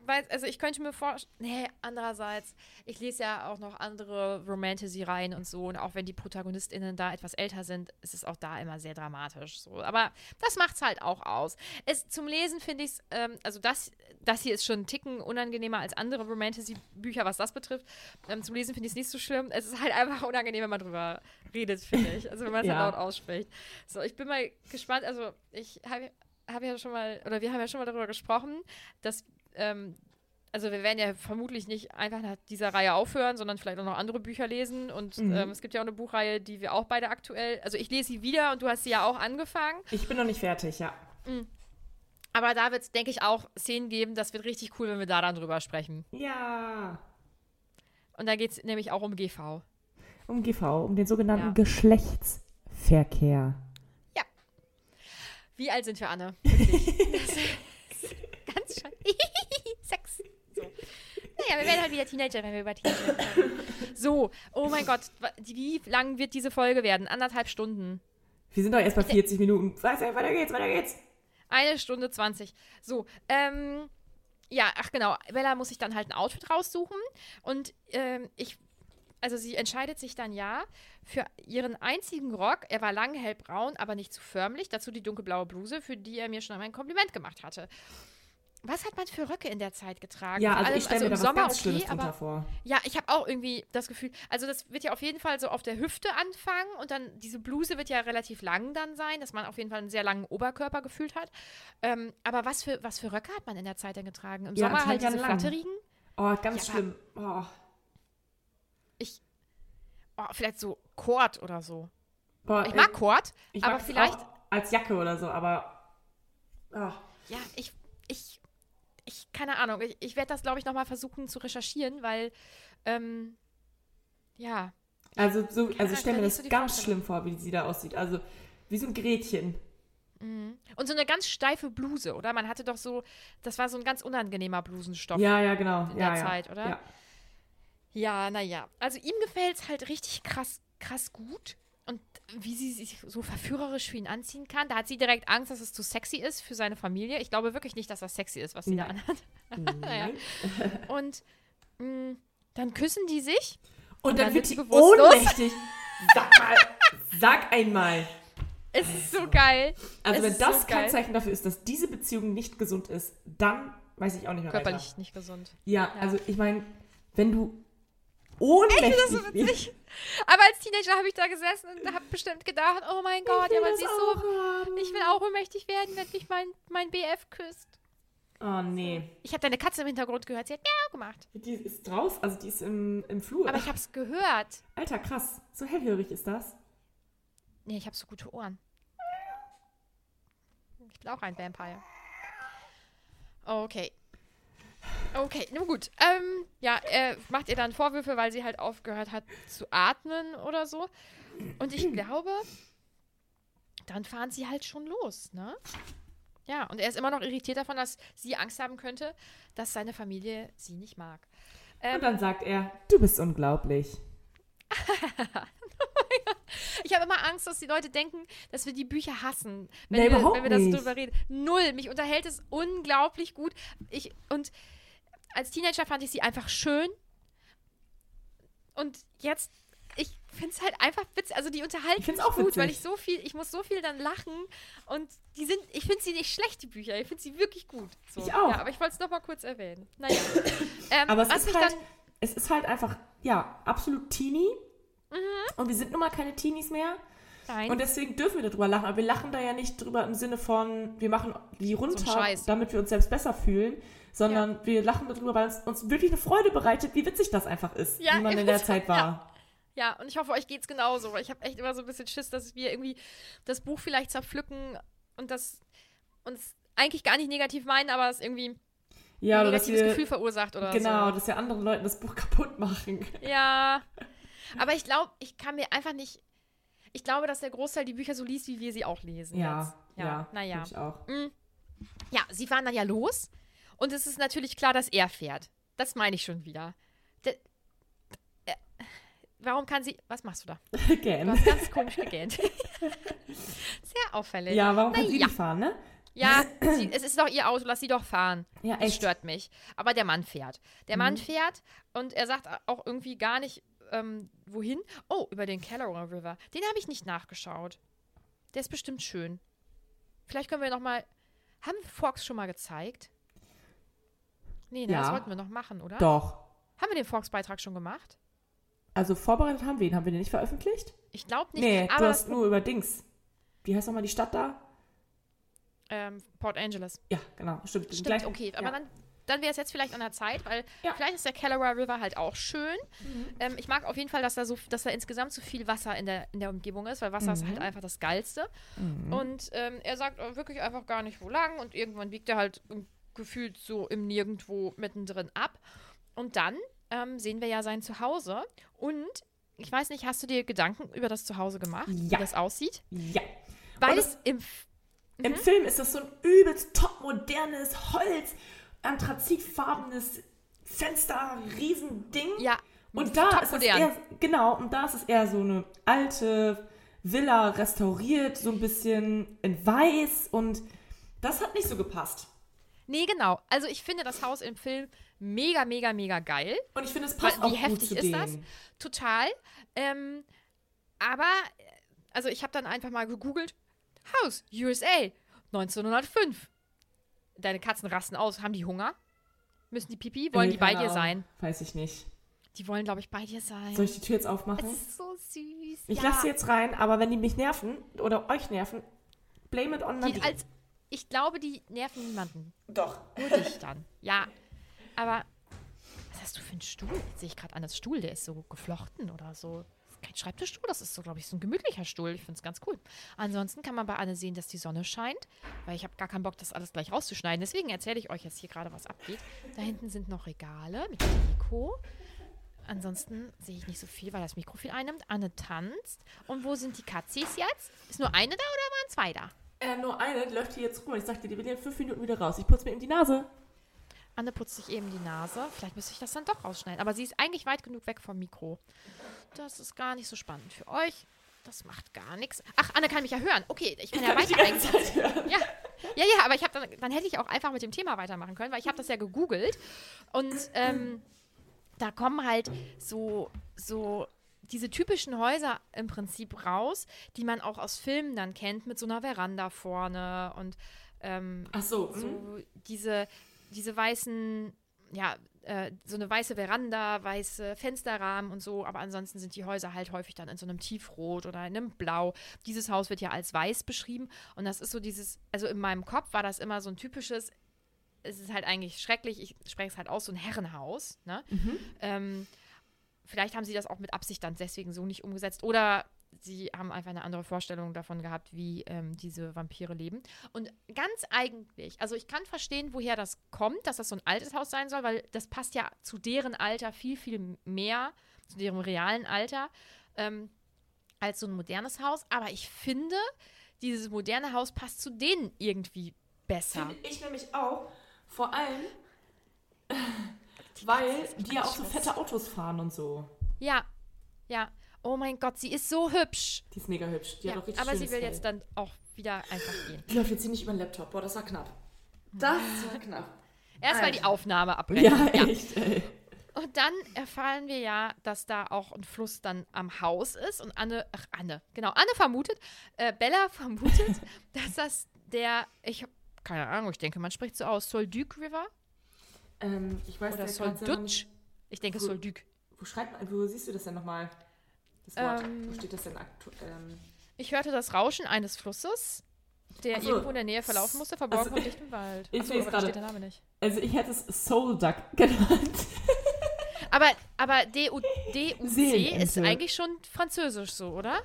Speaker 1: weil, also ich könnte mir vorstellen, nee, andererseits, ich lese ja auch noch andere Romantasy-Reihen und so und auch wenn die ProtagonistInnen da etwas älter sind, ist es auch da immer sehr dramatisch so. Aber das macht's halt auch aus. Es, zum Lesen finde ich es, ähm, also das, das hier ist schon einen Ticken unangenehmer als andere Romantasy-Bücher, was das betrifft. Ähm, zum Lesen finde ich es nicht so schlimm. Es ist halt einfach unangenehm, wenn man drüber redet, finde ich. Also wenn man es
Speaker 2: Ja.
Speaker 1: halt laut ausspricht. So, ich bin mal gespannt, also ich habe habe ja schon mal, oder wir haben ja schon mal darüber gesprochen, dass, ähm, also wir werden ja vermutlich nicht einfach nach dieser Reihe aufhören, sondern vielleicht auch noch andere Bücher lesen. Und
Speaker 2: Mhm.
Speaker 1: ähm, es gibt ja auch eine Buchreihe, die wir auch beide aktuell, also ich lese sie wieder und du hast sie ja auch angefangen.
Speaker 2: Ich bin noch nicht fertig, ja.
Speaker 1: Aber da wird es, denke ich, auch Szenen geben, das wird richtig cool, wenn wir da dann drüber sprechen.
Speaker 2: Ja.
Speaker 1: Und da geht es nämlich auch um GV.
Speaker 2: Um GV, um den sogenannten
Speaker 1: Ja.
Speaker 2: Geschlechtsverkehr.
Speaker 1: Wie alt sind wir, Anne? Ganz schön. Naja, wir werden halt wieder Teenager, wenn wir über Teenager reden. So, oh mein Gott, wie lang wird diese Folge werden? Anderthalb Stunden.
Speaker 2: Wir sind doch erst bei 40 Minuten. Weiter geht's, weiter geht's.
Speaker 1: Eine Stunde 20. So, ähm, ja, ach genau. Bella muss sich dann halt ein Outfit raussuchen. Und ähm, ich, also sie entscheidet sich dann ja für ihren einzigen Rock. Er war lang hellbraun, aber nicht zu förmlich. Dazu die dunkelblaue Bluse, für die er mir schon einmal ein Kompliment gemacht hatte. Was hat man für Röcke in der Zeit getragen?
Speaker 2: Ja, also ich stelle mir
Speaker 1: im
Speaker 2: da was
Speaker 1: Sommer
Speaker 2: ganz
Speaker 1: okay, aber
Speaker 2: vor.
Speaker 1: ja, ich habe auch irgendwie das Gefühl, also das wird ja auf jeden Fall so auf der Hüfte anfangen und dann diese Bluse wird ja relativ lang dann sein, dass man auf jeden Fall einen sehr langen Oberkörper gefühlt hat. Ähm, aber was für, was für Röcke hat man in der Zeit denn getragen? Im
Speaker 2: Ja,
Speaker 1: Sommer halt diese
Speaker 2: lang.
Speaker 1: flatterigen?
Speaker 2: Oh, ganz
Speaker 1: Ja,
Speaker 2: schlimm. Oh.
Speaker 1: Ich, oh, vielleicht so Kord oder so.
Speaker 2: Boah,
Speaker 1: Ich mag
Speaker 2: äh,
Speaker 1: Kord,
Speaker 2: ich
Speaker 1: aber vielleicht,
Speaker 2: als Jacke oder so, aber. Oh.
Speaker 1: ja, ich, ich, ich, keine Ahnung, ich, ich werde das, glaube ich, nochmal versuchen zu recherchieren, weil, ähm, ja,
Speaker 2: Also, so, also ich stelle mir
Speaker 1: da
Speaker 2: das
Speaker 1: so
Speaker 2: ganz
Speaker 1: Vorstellung.
Speaker 2: schlimm vor, wie sie da aussieht. Also, wie so ein Gretchen.
Speaker 1: Und so eine ganz steife Bluse, oder? Man hatte doch so, das war so ein ganz unangenehmer Blusenstoff.
Speaker 2: Ja, ja, genau.
Speaker 1: in
Speaker 2: ja,
Speaker 1: der
Speaker 2: ja.
Speaker 1: Zeit, oder?
Speaker 2: Ja.
Speaker 1: Ja, naja. Also ihm gefällt es halt richtig krass, krass gut. Wie sie sich so verführerisch für ihn anziehen kann. Da hat sie direkt Angst, dass es zu sexy ist für seine Familie. Ich glaube wirklich nicht, dass das sexy ist, was sie da
Speaker 2: Nein.
Speaker 1: anhat. naja. Und mh, dann küssen die sich.
Speaker 2: Und,
Speaker 1: Und
Speaker 2: dann,
Speaker 1: dann
Speaker 2: wird sie ohnmächtig. Sag mal, sag einmal.
Speaker 1: Es ist so geil.
Speaker 2: Also
Speaker 1: Es
Speaker 2: wenn das
Speaker 1: so
Speaker 2: kein
Speaker 1: geil.
Speaker 2: Zeichen dafür ist, dass diese Beziehung nicht gesund ist, dann weiß ich auch nicht mehr
Speaker 1: Körperlich
Speaker 2: weiter.
Speaker 1: nicht gesund.
Speaker 2: Ja,
Speaker 1: Ja.
Speaker 2: also ich meine, wenn du ohnmächtig
Speaker 1: ist so witzig. Aber als Teenager habe ich da gesessen und habe bestimmt gedacht, oh mein Gott, ja, aber sie ist so. Ich will auch ohnmächtig werden, wenn mich mein, mein BF küsst.
Speaker 2: Oh nee.
Speaker 1: Ich habe deine Katze im Hintergrund gehört, sie hat Miau gemacht.
Speaker 2: Die ist draus, also die ist im, im Flur.
Speaker 1: Aber ich habe es gehört.
Speaker 2: Alter, krass. So hellhörig ist das.
Speaker 1: Nee, ich habe so gute Ohren. Ich bin auch ein Vampire. Okay. Okay, nun gut. Ähm, ja, er macht ihr dann Vorwürfe, weil sie halt aufgehört hat zu atmen oder so. Und ich glaube, dann fahren sie halt schon los, ne? Ja, und er ist immer noch irritiert davon, dass sie Angst haben könnte, dass seine Familie sie nicht mag. Ähm,
Speaker 2: Und dann sagt er, du bist unglaublich.
Speaker 1: Ich habe immer Angst, dass die Leute denken, dass wir die Bücher hassen, wenn,
Speaker 2: Nee,
Speaker 1: wir, wenn wir das drüber reden. Null. Mich unterhält es unglaublich gut. Ich, und als Teenager fand ich sie einfach schön. Und jetzt, ich finde es halt einfach witzig. Also die unterhalten mich
Speaker 2: auch
Speaker 1: gut, weil
Speaker 2: witzig.
Speaker 1: ich so viel, ich muss so viel dann lachen. Und die sind, ich finde sie nicht schlecht, die Bücher. Ich finde sie wirklich gut. So.
Speaker 2: Ich auch.
Speaker 1: Ja, aber ich wollte es noch mal kurz erwähnen. Naja. ähm,
Speaker 2: Aber es ist halt, es ist halt einfach, ja, absolut teeny.
Speaker 1: Mhm.
Speaker 2: Und wir sind nun mal keine Teenies mehr.
Speaker 1: nein,
Speaker 2: Und deswegen dürfen wir darüber lachen. Aber wir lachen da ja nicht drüber im Sinne von, wir machen die runter,
Speaker 1: Scheiß.
Speaker 2: damit wir uns selbst besser fühlen. Sondern wir lachen darüber, weil es uns wirklich eine Freude bereitet, wie witzig das einfach ist,
Speaker 1: Ja,
Speaker 2: wie man in der Zeit war.
Speaker 1: Ja, und ich hoffe, euch geht's genauso. weil Ich habe echt immer so ein bisschen Schiss, dass wir irgendwie das Buch vielleicht zerpflücken und das uns eigentlich gar nicht negativ meinen, aber es irgendwie
Speaker 2: Ja,
Speaker 1: ein negatives
Speaker 2: wir,
Speaker 1: Gefühl verursacht oder
Speaker 2: genau,
Speaker 1: so.
Speaker 2: dass wir anderen Leuten das Buch kaputt machen.
Speaker 1: Ja. Aber ich glaube, ich kann mir einfach nicht. Ich glaube, dass der Großteil die Bücher so liest, wie wir sie auch lesen.
Speaker 2: Ja,
Speaker 1: jetzt.
Speaker 2: ja,
Speaker 1: ja. Naja.
Speaker 2: Ich auch.
Speaker 1: Ja, sie fahren dann ja los. Und es ist natürlich klar, dass er fährt. Das meine ich schon wieder. Der, äh, warum kann sie. Was machst du da? Du
Speaker 2: Again.
Speaker 1: hast ganz komisch gegähnt. Sehr auffällig.
Speaker 2: Ja, warum kann sie nicht fahren, ne?
Speaker 1: Ja, sie, es ist doch ihr Auto, lass sie doch fahren.
Speaker 2: Ja,
Speaker 1: Das
Speaker 2: echt.
Speaker 1: stört mich. Aber der Mann fährt. Der Mann fährt und er sagt auch irgendwie gar nicht, ähm, wohin. Oh, über den Kellower River. Den habe ich nicht nachgeschaut. Der ist bestimmt schön. Vielleicht können wir noch mal. Haben wir Forks schon mal gezeigt? Nee, ne, das
Speaker 2: Ja.
Speaker 1: wollten wir noch machen, oder?
Speaker 2: Doch.
Speaker 1: Haben wir den Forks-Beitrag schon gemacht?
Speaker 2: Also vorbereitet haben wir ihn. Haben wir den nicht veröffentlicht?
Speaker 1: Ich glaube nicht.
Speaker 2: nee, du
Speaker 1: aber
Speaker 2: hast nur über Dings. Wie heißt nochmal die Stadt da?
Speaker 1: ähm, Port Angeles.
Speaker 2: Ja, genau. Stimmt.
Speaker 1: Stimmt,
Speaker 2: Gleich-
Speaker 1: okay. Aber
Speaker 2: ja.
Speaker 1: dann, dann wäre es jetzt vielleicht an der Zeit, weil
Speaker 2: Ja.
Speaker 1: vielleicht ist der Kellower River halt auch schön. Ähm, ich mag auf jeden Fall, dass da, so, dass da insgesamt so viel Wasser in der, in der Umgebung ist, weil Wasser ist halt einfach das Geilste. Und ähm, er sagt wirklich einfach gar nicht, wo lang. Und irgendwann biegt er halt gefühlt so im Nirgendwo mittendrin ab. Und dann ähm, sehen wir ja sein Zuhause. Und ich weiß nicht, hast du dir Gedanken über das Zuhause gemacht,
Speaker 2: Ja.
Speaker 1: wie das aussieht?
Speaker 2: Ja.
Speaker 1: Weil es im
Speaker 2: Im Film ist das so ein übelst top modernes Holz, anthrazitfarbenes Fenster, Riesending.
Speaker 1: Ja,
Speaker 2: Und da ist es eher, genau, und da ist es eher so eine alte Villa restauriert, so ein bisschen in weiß und das hat nicht so gepasst.
Speaker 1: Nee, genau. Also ich finde das Haus im Film mega, mega, mega geil.
Speaker 2: Und ich finde, es
Speaker 1: Weil,
Speaker 2: passt auch
Speaker 1: wie heftig
Speaker 2: zu
Speaker 1: ist
Speaker 2: denen.
Speaker 1: das? Total. Ähm, aber, äh, also ich habe dann einfach mal gegoogelt. Haus, USA, 1905. Deine Katzen rasten aus. Haben die Hunger? Müssen die Pipi? Wollen
Speaker 2: Nee,
Speaker 1: die bei dir sein?
Speaker 2: Weiß ich nicht.
Speaker 1: Die wollen, glaube ich, bei dir sein.
Speaker 2: Soll ich die Tür jetzt aufmachen?
Speaker 1: es ist so süß.
Speaker 2: Ich
Speaker 1: ja.
Speaker 2: lasse sie jetzt rein, aber wenn die mich nerven oder euch nerven, blame it on
Speaker 1: die,
Speaker 2: Nadine.
Speaker 1: als, Ich glaube, die nerven niemanden.
Speaker 2: Doch.
Speaker 1: Nur dich dann. Ja. Aber was hast du für einen Stuhl? Jetzt sehe ich gerade an das Stuhl, der ist so geflochten oder so. Das ist kein Schreibtischstuhl, das ist so, glaube ich, so ein gemütlicher Stuhl. Ich finde es ganz cool. Ansonsten kann man bei Anne sehen, dass die Sonne scheint, weil ich habe gar keinen Bock, das alles gleich rauszuschneiden. Deswegen erzähle ich euch jetzt hier gerade, was abgeht. Da hinten sind noch Regale mit Deko. Ansonsten sehe ich nicht so viel, weil das Mikro viel einnimmt. Anne tanzt. Und wo sind die Katzis jetzt? Ist nur eine da oder waren zwei da?
Speaker 2: Äh, nur eine, die läuft hier jetzt rum. Ich sagte, die will in fünf Minuten wieder raus. Ich putze mir eben die Nase.
Speaker 1: Anne putzt sich eben die Nase. Vielleicht müsste ich das dann doch rausschneiden. Aber sie ist eigentlich weit genug weg vom Mikro. Das ist gar nicht so spannend für euch. Das macht gar nichts. Ach, Anne kann mich ja hören. Okay, ich kann ja
Speaker 2: Kann ich
Speaker 1: weiter
Speaker 2: hören.
Speaker 1: Ja, ja, ja, aber ich habe dann, dann hätte ich auch einfach mit dem Thema weitermachen können, weil ich habe das ja gegoogelt und ähm, da kommen halt so so diese typischen Häuser im Prinzip raus, die man auch aus Filmen dann kennt, mit so einer Veranda vorne und ähm,
Speaker 2: Ach so.
Speaker 1: so diese, diese weißen, ja, äh, so eine weiße Veranda, weiße Fensterrahmen und so, aber ansonsten sind die Häuser halt häufig dann in so einem Tiefrot oder in einem Blau. Dieses Haus wird ja als weiß beschrieben und das ist so dieses, also in meinem Kopf war das immer so ein typisches, es ist halt eigentlich schrecklich, ich spreche es halt aus, so ein Herrenhaus, ne? Ähm, vielleicht haben sie das auch mit Absicht dann deswegen so nicht umgesetzt oder sie haben einfach eine andere Vorstellung davon gehabt, wie ähm, diese Vampire leben. Und ganz eigentlich, also ich kann verstehen, woher das kommt, dass das so ein altes Haus sein soll, weil das passt ja zu deren Alter viel, viel mehr, zu deren realen Alter, ähm, als so ein modernes Haus. Aber ich finde, dieses moderne Haus passt zu denen irgendwie besser.
Speaker 2: Finde ich nämlich auch. Vor allem, weil die ja auch so fette Autos fahren und so.
Speaker 1: Ja, ja. Oh mein Gott, sie ist so hübsch.
Speaker 2: Die ist mega hübsch. Die
Speaker 1: Ja,
Speaker 2: hat auch richtig
Speaker 1: aber sie will
Speaker 2: Fell.
Speaker 1: jetzt dann auch wieder einfach gehen.
Speaker 2: Die läuft jetzt hier nicht über den Laptop. Boah, das war knapp. Das war knapp.
Speaker 1: Erst weil die
Speaker 2: Alter.
Speaker 1: Aufnahme abbrennt.
Speaker 2: Ja, echt, ey.
Speaker 1: Und dann erfahren wir ja, dass da auch ein Fluss dann am Haus ist. Und Anne, ach Anne, genau, Anne vermutet, äh, Bella vermutet, dass das der, ich habe keine Ahnung, ich denke, man spricht so aus, Solduc River
Speaker 2: Ähm, ich weiß
Speaker 1: oder
Speaker 2: nicht-
Speaker 1: Ich denke
Speaker 2: Wo-
Speaker 1: Solduc.
Speaker 2: Wo schreibt man, wo siehst du das denn nochmal? Das Wort.
Speaker 1: Ähm,
Speaker 2: wo steht das denn aktuell? Ähm,
Speaker 1: Ich hörte das Rauschen eines Flusses, der
Speaker 2: so.
Speaker 1: irgendwo in der Nähe verlaufen musste, verborgen
Speaker 2: Also,
Speaker 1: von dichtem Wald.
Speaker 2: ich
Speaker 1: Achso, aber steht der Name nicht.
Speaker 2: also ich hätte es Soul Duck genannt.
Speaker 1: Aber, aber DU, DUC ist eigentlich schon französisch so, oder?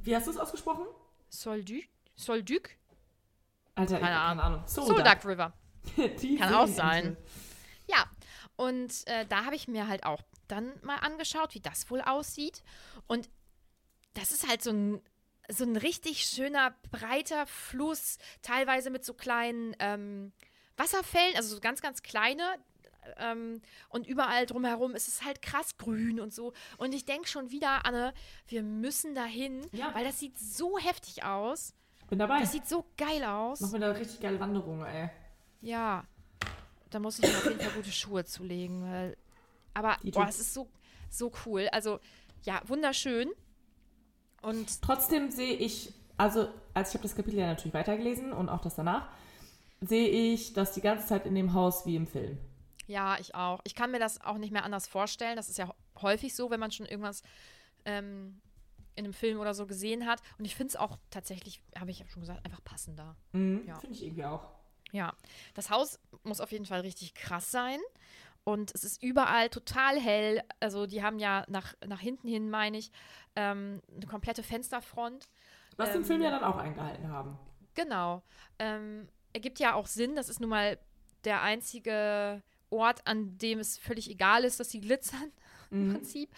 Speaker 2: Wie hast du es ausgesprochen?
Speaker 1: Solduc? Solduc?
Speaker 2: Alter,
Speaker 1: Keine Ahnung.
Speaker 2: keine Ahnung. Soul,
Speaker 1: Solduc River.
Speaker 2: Die
Speaker 1: Kann auch sein. Und äh, da habe ich mir halt auch dann mal angeschaut, wie das wohl aussieht. Und das ist halt so ein, so ein richtig schöner, breiter Fluss, teilweise mit so kleinen ähm, Wasserfällen, also so ganz, ganz kleine. Ähm, und überall drumherum ist es halt krass grün und so. Und ich denke schon wieder, Anne, wir müssen dahin,
Speaker 2: Ja.
Speaker 1: weil das sieht so heftig aus.
Speaker 2: Bin dabei.
Speaker 1: Das sieht so geil aus.
Speaker 2: Machen wir da richtig geile Wanderung, ey.
Speaker 1: Ja, da muss ich mir auf jeden Fall gute Schuhe zulegen, weil. Aber boah, es ist so, so cool. Also, ja, wunderschön. Und
Speaker 2: Trotzdem sehe ich, also als ich habe das Kapitel ja natürlich weitergelesen und auch das danach, sehe ich das die ganze Zeit in dem Haus wie im Film.
Speaker 1: ja, ich auch. Ich kann mir das auch nicht mehr anders vorstellen. Das ist ja häufig so, wenn man schon irgendwas ähm, in einem Film oder so gesehen hat. Und ich finde es auch tatsächlich, habe ich ja schon gesagt, einfach passender.
Speaker 2: Mhm,
Speaker 1: Ja.
Speaker 2: Finde ich irgendwie auch.
Speaker 1: Ja, das Haus muss auf jeden Fall richtig krass sein. Und es ist überall total hell. Also die haben ja nach, nach hinten hin, meine ich, ähm, eine komplette Fensterfront.
Speaker 2: Was den
Speaker 1: Ähm,
Speaker 2: Film ja dann auch eingehalten haben.
Speaker 1: Genau. Ähm, ergibt ja auch Sinn. Das ist nun mal der einzige Ort, an dem es völlig egal ist, dass sie glitzern, im Prinzip.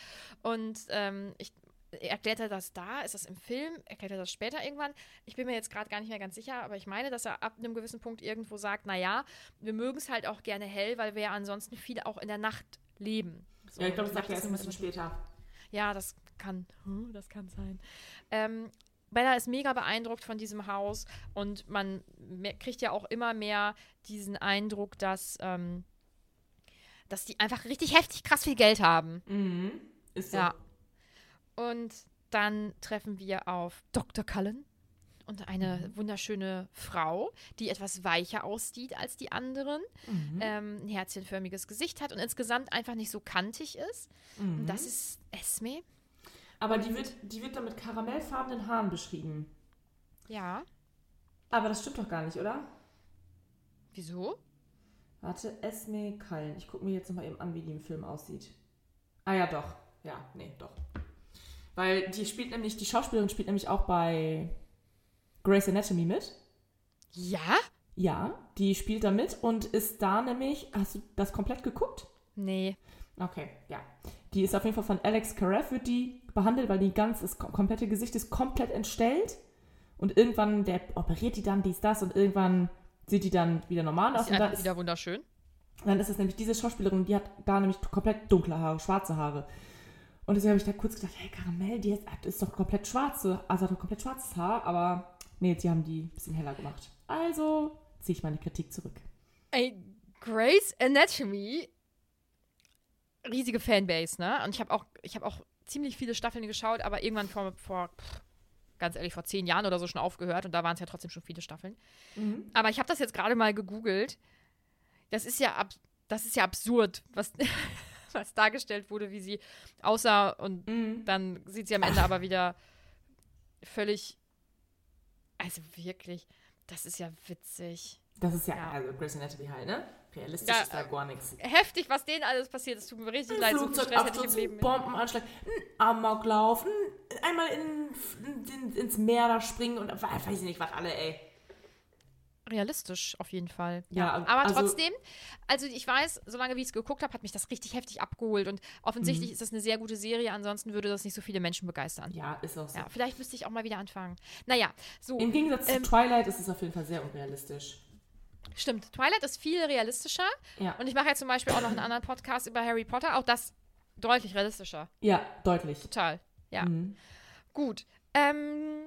Speaker 1: Und ähm, ich erklärt er das da? Ist das im Film? Erklärt er das später irgendwann? Ich bin mir jetzt gerade gar nicht mehr ganz sicher, aber ich meine, dass er ab einem gewissen Punkt irgendwo sagt, naja, wir mögen es halt auch gerne hell, weil wir ja ansonsten viel auch in der Nacht leben. So,
Speaker 2: ja, ich glaube, das sagt er erst ein bisschen später.
Speaker 1: ja, das kann, hm, das kann sein. Ähm, Bella ist mega beeindruckt von diesem Haus und man kriegt ja auch immer mehr diesen Eindruck, dass, ähm, dass die einfach richtig heftig krass viel Geld haben.
Speaker 2: Mhm. Ist so.
Speaker 1: Ja. Und dann treffen wir auf Dr. Cullen und eine wunderschöne Frau, die etwas weicher aussieht als die anderen, ähm, ein herzchenförmiges Gesicht hat und insgesamt einfach nicht so kantig ist. Und das ist Esme.
Speaker 2: Aber die wird, die wird dann mit karamellfarbenen Haaren beschrieben.
Speaker 1: Ja.
Speaker 2: Aber das stimmt doch gar nicht, oder?
Speaker 1: Wieso?
Speaker 2: Warte, Esme Kallen. Ich gucke mir jetzt nochmal eben an, wie die im Film aussieht. Ah ja, doch. Ja, nee, doch. Weil die spielt nämlich, die Schauspielerin spielt nämlich auch bei Grey's Anatomy mit.
Speaker 1: Ja?
Speaker 2: Ja, die spielt da mit und ist da nämlich, hast du das komplett geguckt?
Speaker 1: Nee.
Speaker 2: Okay, ja. Die ist auf jeden Fall von Alex Karev, wird die behandelt, weil die ganz, das kom- komplette Gesicht ist komplett entstellt. Und irgendwann, der operiert die dann dies, das und irgendwann sieht die dann wieder normal aus.
Speaker 1: Ist
Speaker 2: Und dann ist,
Speaker 1: wieder wunderschön.
Speaker 2: dann ist es nämlich diese Schauspielerin, die hat da nämlich komplett dunkle Haare, schwarze Haare. Und deswegen habe ich da kurz gedacht, hey, Karamell, die ist, doch komplett schwarze, also hat doch komplett schwarzes Haar, aber nee, sie haben die ein bisschen heller gemacht. Also ziehe ich meine Kritik zurück.
Speaker 1: Ey, Grace Anatomy, riesige Fanbase, ne? Und ich habe auch, ich habe auch ziemlich viele Staffeln geschaut, aber irgendwann vor, vor pff, ganz ehrlich, vor zehn Jahren oder so schon aufgehört und da waren es ja trotzdem schon viele Staffeln. Aber ich habe das jetzt gerade mal gegoogelt. Das ist ja, ab, das ist ja absurd, was, was dargestellt wurde, wie sie aussah und dann sieht sie am Ende aber wieder völlig, also wirklich, das ist ja witzig.
Speaker 2: Das ist ja,
Speaker 1: Ja.
Speaker 2: also Grey's Anatomy halt, ne? Realistisch
Speaker 1: Ja,
Speaker 2: ist da gar nichts.
Speaker 1: Heftig, was denen alles passiert. Es tut mir richtig leid. So viel Stress hätte ich im Leben.
Speaker 2: ein Bombenanschlag, ein Amoklauf, ein, einmal in, in, ins Meer da springen und weiß ich nicht, was alle, ey.
Speaker 1: Realistisch, auf jeden Fall.
Speaker 2: Ja,
Speaker 1: aber
Speaker 2: also-
Speaker 1: trotzdem, also ich weiß, solange wie ich es geguckt habe, hat mich das richtig heftig abgeholt. Und offensichtlich ist das eine sehr gute Serie, ansonsten würde das nicht so viele Menschen begeistern. Ja,
Speaker 2: Ja, ist auch so.
Speaker 1: vielleicht müsste ich auch mal wieder anfangen. Naja, so,
Speaker 2: Im Gegensatz
Speaker 1: Ähm,
Speaker 2: zu Twilight ist es auf jeden Fall sehr unrealistisch.
Speaker 1: stimmt. Twilight ist viel realistischer.
Speaker 2: Ja,
Speaker 1: Und ich mache jetzt zum Beispiel auch noch einen anderen Podcast über Harry Potter. Auch das deutlich realistischer.
Speaker 2: ja deutlich.
Speaker 1: Total. Ja.
Speaker 2: Mhm.
Speaker 1: Gut. Ähm,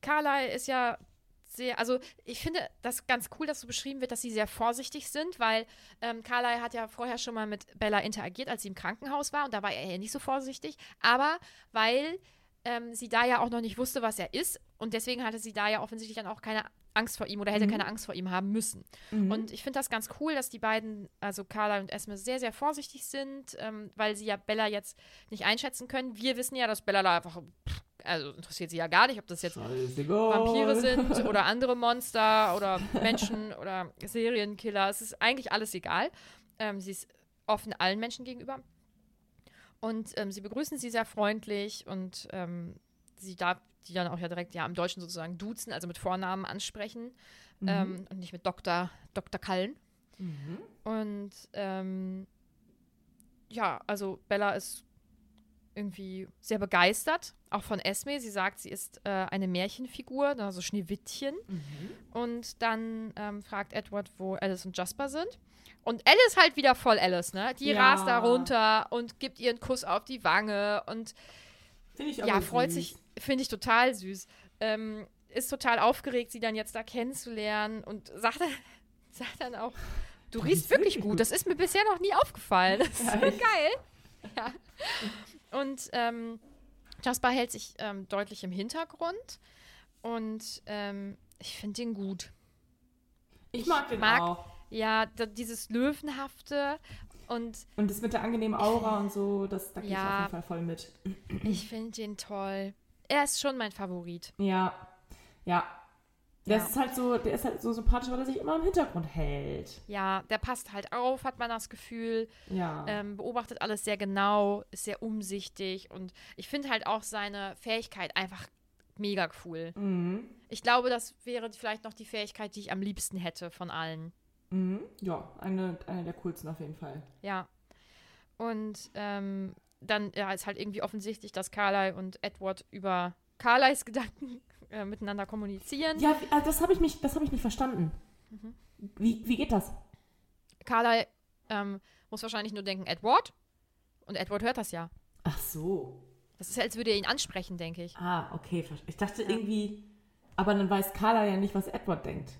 Speaker 1: Carlyle ist ja sehr, also ich finde das ganz cool, dass so beschrieben wird, dass sie sehr vorsichtig sind, weil ähm, Carlyle hat ja vorher schon mal mit Bella interagiert, als sie im Krankenhaus war und da war er ja nicht so vorsichtig, aber weil ähm, sie da ja auch noch nicht wusste, was er ist und deswegen hatte sie da ja offensichtlich dann auch keine Angst vor ihm oder hätte keine Angst vor ihm haben müssen. Und ich finde das ganz cool, dass die beiden, also Carla und Esme, sehr, sehr vorsichtig sind, ähm, weil sie ja Bella jetzt nicht einschätzen können. Wir wissen ja, dass Bella da einfach, pff, also interessiert sie ja gar nicht, ob das jetzt
Speaker 2: Scheißegal.
Speaker 1: Vampire sind oder andere Monster oder Menschen oder Serienkiller. Es ist eigentlich alles egal. Ähm, sie ist offen allen Menschen gegenüber. Und ähm, sie begrüßen sie sehr freundlich und ähm, sie darf die dann auch ja direkt ja im Deutschen sozusagen duzen, also mit Vornamen ansprechen ähm, und nicht mit Dr. Dr. Kallen. Und ähm, ja, also Bella ist irgendwie sehr begeistert, auch von Esme. Sie sagt, sie ist äh, eine Märchenfigur, also Schneewittchen. Und dann ähm, fragt Edward, wo Alice und Jasper sind. Und Alice halt wieder voll Alice, ne? Die
Speaker 2: Ja.
Speaker 1: rast da runter und gibt ihr einen Kuss auf die Wange und ja, freut
Speaker 2: süß.
Speaker 1: sich, finde ich total süß. Ähm, ist total aufgeregt, sie dann jetzt da kennenzulernen und sagt dann, sagt dann auch, du riechst wirklich gut.
Speaker 2: gut.
Speaker 1: Das ist mir bisher noch nie aufgefallen. Das ist
Speaker 2: Ja,
Speaker 1: geil. Ja. Und ähm, Jasper hält sich ähm, deutlich im Hintergrund und ähm, ich finde ihn gut.
Speaker 2: Ich mag den
Speaker 1: mag-
Speaker 2: auch.
Speaker 1: Ja, dieses Löwenhafte und
Speaker 2: Und das mit der angenehmen Aura und so, das, da gehe ich
Speaker 1: Ja.
Speaker 2: auf jeden Fall voll mit.
Speaker 1: ich finde ihn toll. Er ist schon mein Favorit.
Speaker 2: Ja, ja. Das
Speaker 1: Ja.
Speaker 2: ist halt so, der ist halt so sympathisch, weil er sich immer im Hintergrund hält.
Speaker 1: Ja, der passt halt auf, hat man das Gefühl.
Speaker 2: Ja.
Speaker 1: ähm, beobachtet alles sehr genau, ist sehr umsichtig und ich finde halt auch seine Fähigkeit einfach mega cool.
Speaker 2: Mhm.
Speaker 1: Ich glaube, das wäre vielleicht noch die Fähigkeit, die ich am liebsten hätte von allen.
Speaker 2: Mhm. Ja, eine, eine der coolsten auf jeden Fall.
Speaker 1: Ja. Und ähm, dann ja, ist halt irgendwie offensichtlich, dass Carlyle und Edward über Carlyles Gedanken äh, miteinander kommunizieren.
Speaker 2: Ja, also das habe ich, mich- das hab ich nicht verstanden.
Speaker 1: Mhm.
Speaker 2: Wie, wie geht das?
Speaker 1: Carlyle ähm, muss wahrscheinlich nur denken, Edward. Und Edward hört das ja.
Speaker 2: Ach so.
Speaker 1: Das ist, als würde er ihn ansprechen, denke ich.
Speaker 2: Ah, okay. Ich dachte irgendwie, aber dann weiß Carla ja nicht, was Edward denkt.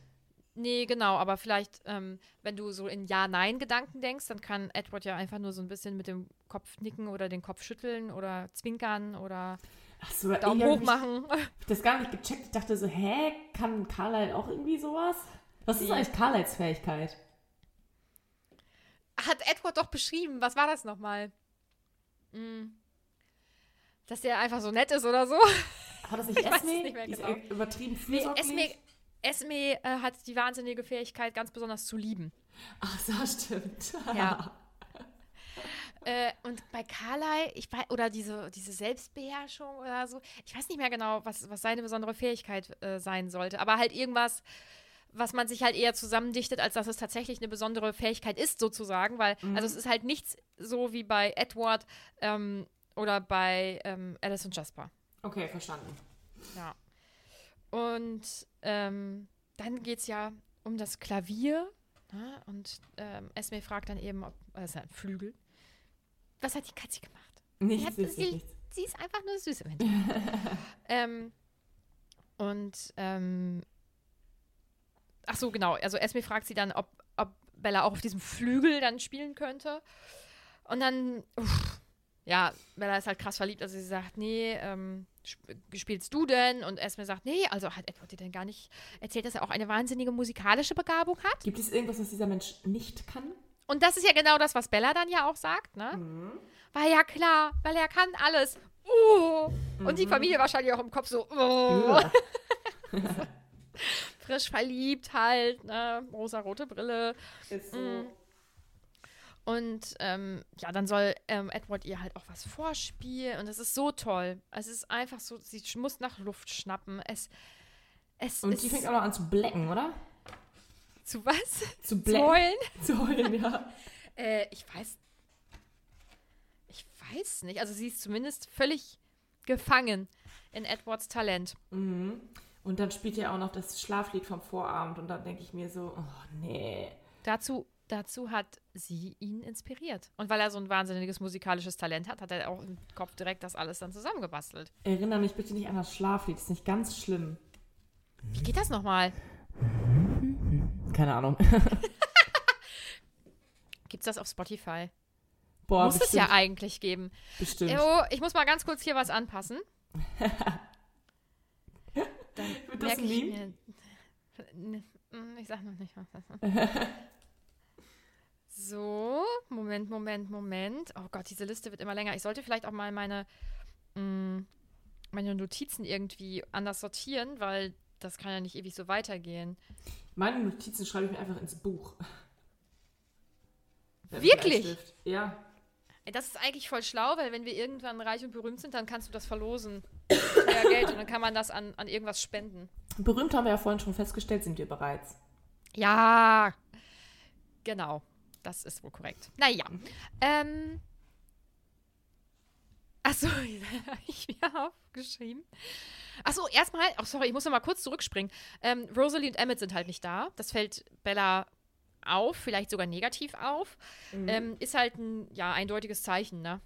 Speaker 1: Nee, genau, aber vielleicht, ähm, wenn du so in Ja-Nein-Gedanken denkst, dann kann Edward ja einfach nur so ein bisschen mit dem Kopf nicken oder den Kopf schütteln oder zwinkern oder
Speaker 2: Ach so,
Speaker 1: Daumen hoch
Speaker 2: hab ich-
Speaker 1: machen.
Speaker 2: hab ich das gar nicht gecheckt. Ich dachte so, hä, kann Carlyle auch irgendwie sowas? Was ist
Speaker 1: Nee.
Speaker 2: eigentlich Carlyles Fähigkeit?
Speaker 1: Hat Edward doch beschrieben. Was war das nochmal? Hm. Dass der einfach so nett ist oder so.
Speaker 2: War das nicht
Speaker 1: Ich
Speaker 2: Esme?
Speaker 1: es nicht mehr
Speaker 2: Die ist
Speaker 1: genau.
Speaker 2: übertrieben
Speaker 1: Nee? Esme, Esme äh, hat die wahnsinnige Fähigkeit, ganz besonders zu lieben.
Speaker 2: Ach, so stimmt.
Speaker 1: Ja. Äh, und bei Carlyle, ich weiß, oder diese, diese Selbstbeherrschung oder so, ich weiß nicht mehr genau, was, was seine besondere Fähigkeit äh, sein sollte, aber halt irgendwas, was man sich halt eher zusammendichtet, als dass es tatsächlich eine besondere Fähigkeit ist, sozusagen, weil, also es ist halt nichts so wie bei Edward ähm, oder bei ähm, Alice und Jasper.
Speaker 2: Okay, verstanden.
Speaker 1: Ja. Und ähm, dann geht es ja um das Klavier. Ne? Und ähm, Esme fragt dann eben, ob, das ist ja ein Flügel. Was hat die Katze gemacht?
Speaker 2: Nichts,
Speaker 1: hat- sie,
Speaker 2: nichts.
Speaker 1: sie ist einfach nur süß im Hintergrund. ähm, und, ähm, ach so, genau. Also Esme fragt sie dann, ob, ob Bella auch auf diesem Flügel dann spielen könnte. Und dann, uff, ja, Bella ist halt krass verliebt. Also sie sagt, nee, ähm, sp spielst du denn? Und Esme sagt, nee, also hat Edward dir denn gar nicht erzählt, dass er auch eine wahnsinnige musikalische Begabung hat?
Speaker 2: Gibt es irgendwas, was dieser Mensch nicht kann?
Speaker 1: Und das ist ja genau das, was Bella dann ja auch sagt, ne? War ja klar, weil er kann alles. Oh. Und die Familie wahrscheinlich auch im Kopf so.
Speaker 2: Ja.
Speaker 1: frisch verliebt halt, ne? Rosa-rote Brille.
Speaker 2: Ist so.
Speaker 1: Mm. Und ähm, ja, dann soll ähm, Edward ihr halt auch was vorspielen. Und es ist so toll. Es ist einfach so, sie muss nach Luft schnappen. Es, es
Speaker 2: Und
Speaker 1: ist
Speaker 2: die fängt auch noch an zu blecken, oder?
Speaker 1: Zu was?
Speaker 2: Zu
Speaker 1: Zu heulen?
Speaker 2: Zu heulen, ja.
Speaker 1: Äh, ich weiß. Ich weiß nicht. Also sie ist zumindest völlig gefangen in Edwards Talent.
Speaker 2: Mhm. Und dann spielt er auch noch das Schlaflied vom Vorabend und dann denke ich mir so, oh nee.
Speaker 1: Dazu, dazu hat sie ihn inspiriert. Und weil er so ein wahnsinniges musikalisches Talent hat, hat er auch im Kopf direkt das alles dann zusammengebastelt.
Speaker 2: Erinnere mich bitte nicht an das Schlaflied, ist nicht ganz schlimm.
Speaker 1: Wie geht das nochmal?
Speaker 2: Keine Ahnung.
Speaker 1: Gibt's das auf Spotify?
Speaker 2: Boah,
Speaker 1: muss es
Speaker 2: bestimmt,
Speaker 1: ja eigentlich geben.
Speaker 2: bestimmt.
Speaker 1: Oh, ich muss mal ganz kurz hier was anpassen. Dann
Speaker 2: Wird das ein
Speaker 1: ich
Speaker 2: Meme?
Speaker 1: mir. Mm, Ich sag noch nicht was. So, Moment, Moment, Moment. Oh Gott, diese Liste wird immer länger. Ich sollte vielleicht auch mal meine, mm, meine Notizen irgendwie anders sortieren, weil das kann ja nicht ewig so weitergehen.
Speaker 2: Meine Notizen schreibe ich mir einfach ins Buch.
Speaker 1: Wirklich?
Speaker 2: Ja.
Speaker 1: Das ist eigentlich voll schlau, weil wenn wir irgendwann reich und berühmt sind, dann kannst du das verlosen. Teuer Geld und dann kann man das an, an irgendwas spenden.
Speaker 2: Berühmt haben wir ja vorhin schon festgestellt, sind wir bereits.
Speaker 1: Ja, genau. Das ist wohl korrekt. Naja. Ähm. Achso, habe ich mir aufgeschrieben. Achso, erstmal, ach sorry, ich muss noch mal kurz zurückspringen. Ähm, Rosalie und Emmett sind halt nicht da. Das fällt Bella auf, vielleicht sogar negativ auf. Ähm, ist halt ein, ja, eindeutiges Zeichen, ne?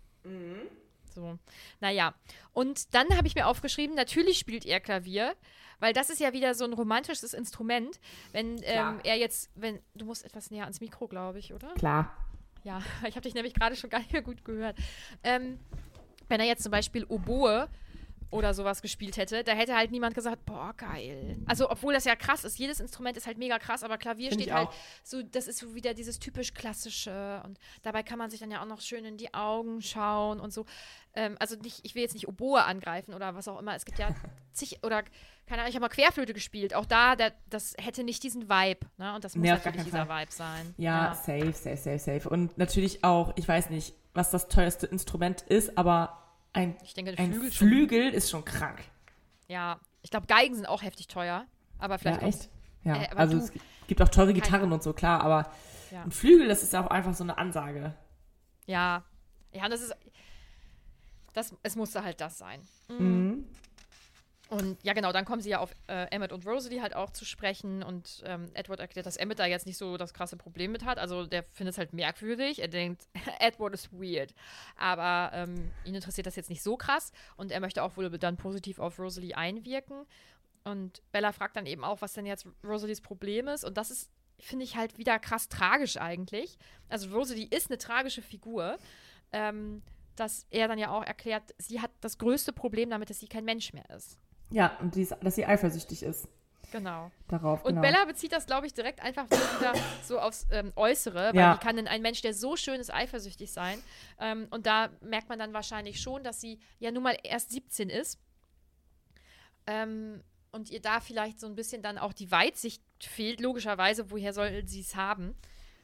Speaker 1: So, naja. Und dann habe ich mir aufgeschrieben, natürlich spielt er Klavier, weil das ist ja wieder so ein romantisches Instrument. Wenn ähm, er jetzt, wenn, du musst etwas näher ans Mikro, glaube ich, oder?
Speaker 2: Klar.
Speaker 1: Ja, ich habe dich nämlich gerade schon gar nicht mehr gut gehört. Ähm, wenn er jetzt zum Beispiel Oboe oder sowas gespielt hätte, da hätte halt niemand gesagt, boah, geil. Also, obwohl das ja krass ist, jedes Instrument ist halt mega krass, aber Klavier
Speaker 2: Find
Speaker 1: steht halt
Speaker 2: auch.
Speaker 1: so, das ist so wieder dieses typisch klassische und dabei kann man sich dann ja auch noch schön in die Augen schauen und so. Ähm, also nicht, ich will jetzt nicht Oboe angreifen oder was auch immer. Es gibt ja zig, oder keine Ahnung, ich habe mal Querflöte gespielt. Auch da, der, das hätte nicht diesen Vibe, ne? Und das muss
Speaker 2: Nee,
Speaker 1: natürlich
Speaker 2: keinen
Speaker 1: dieser Vibe sein.
Speaker 2: Ja, safe, safe, safe, safe. Und natürlich auch, ich weiß nicht, was das teuerste Instrument ist, aber ein,
Speaker 1: denke, ein Flügel.
Speaker 2: Flügel ist schon krank.
Speaker 1: Ja, ich glaube, Geigen sind auch heftig teuer. Aber vielleicht
Speaker 2: ja, echt? Ja,
Speaker 1: Äh,
Speaker 2: also
Speaker 1: du-
Speaker 2: es gibt auch teure Gitarren und so, klar, aber
Speaker 1: Ja.
Speaker 2: ein Flügel, das ist ja auch einfach so eine Ansage.
Speaker 1: Ja. Ja, das ist. Das, es musste halt das sein.
Speaker 2: Mhm.
Speaker 1: Und ja, genau, dann kommen sie ja auf äh, Emmett und Rosalie halt auch zu sprechen. Und ähm, Edward erklärt, dass Emmett da jetzt nicht so das krasse Problem mit hat. Also der findet es halt merkwürdig. Er denkt, Edward ist weird. Aber ähm, ihn interessiert das jetzt nicht so krass. Und er möchte auch wohl dann positiv auf Rosalie einwirken. Und Bella fragt dann eben auch, was denn jetzt Rosalies Problem ist. Und das ist, finde ich, halt wieder krass tragisch eigentlich. Also Rosalie ist eine tragische Figur. Ähm, dass er dann ja auch erklärt, sie hat das größte Problem damit, dass sie kein Mensch mehr ist.
Speaker 2: Ja, und dies, dass sie eifersüchtig ist
Speaker 1: Genau.
Speaker 2: darauf.
Speaker 1: Und
Speaker 2: genau.
Speaker 1: Bella bezieht das, glaube ich, direkt einfach wieder so aufs ähm, Äußere, weil
Speaker 2: Ja.
Speaker 1: wie kann denn ein Mensch, der so schön ist, eifersüchtig sein? Ähm, und da merkt man dann wahrscheinlich schon, dass sie ja nun mal erst 17 ist. Ähm, und ihr da vielleicht so ein bisschen dann auch die Weitsicht fehlt, logischerweise, woher soll sie es haben?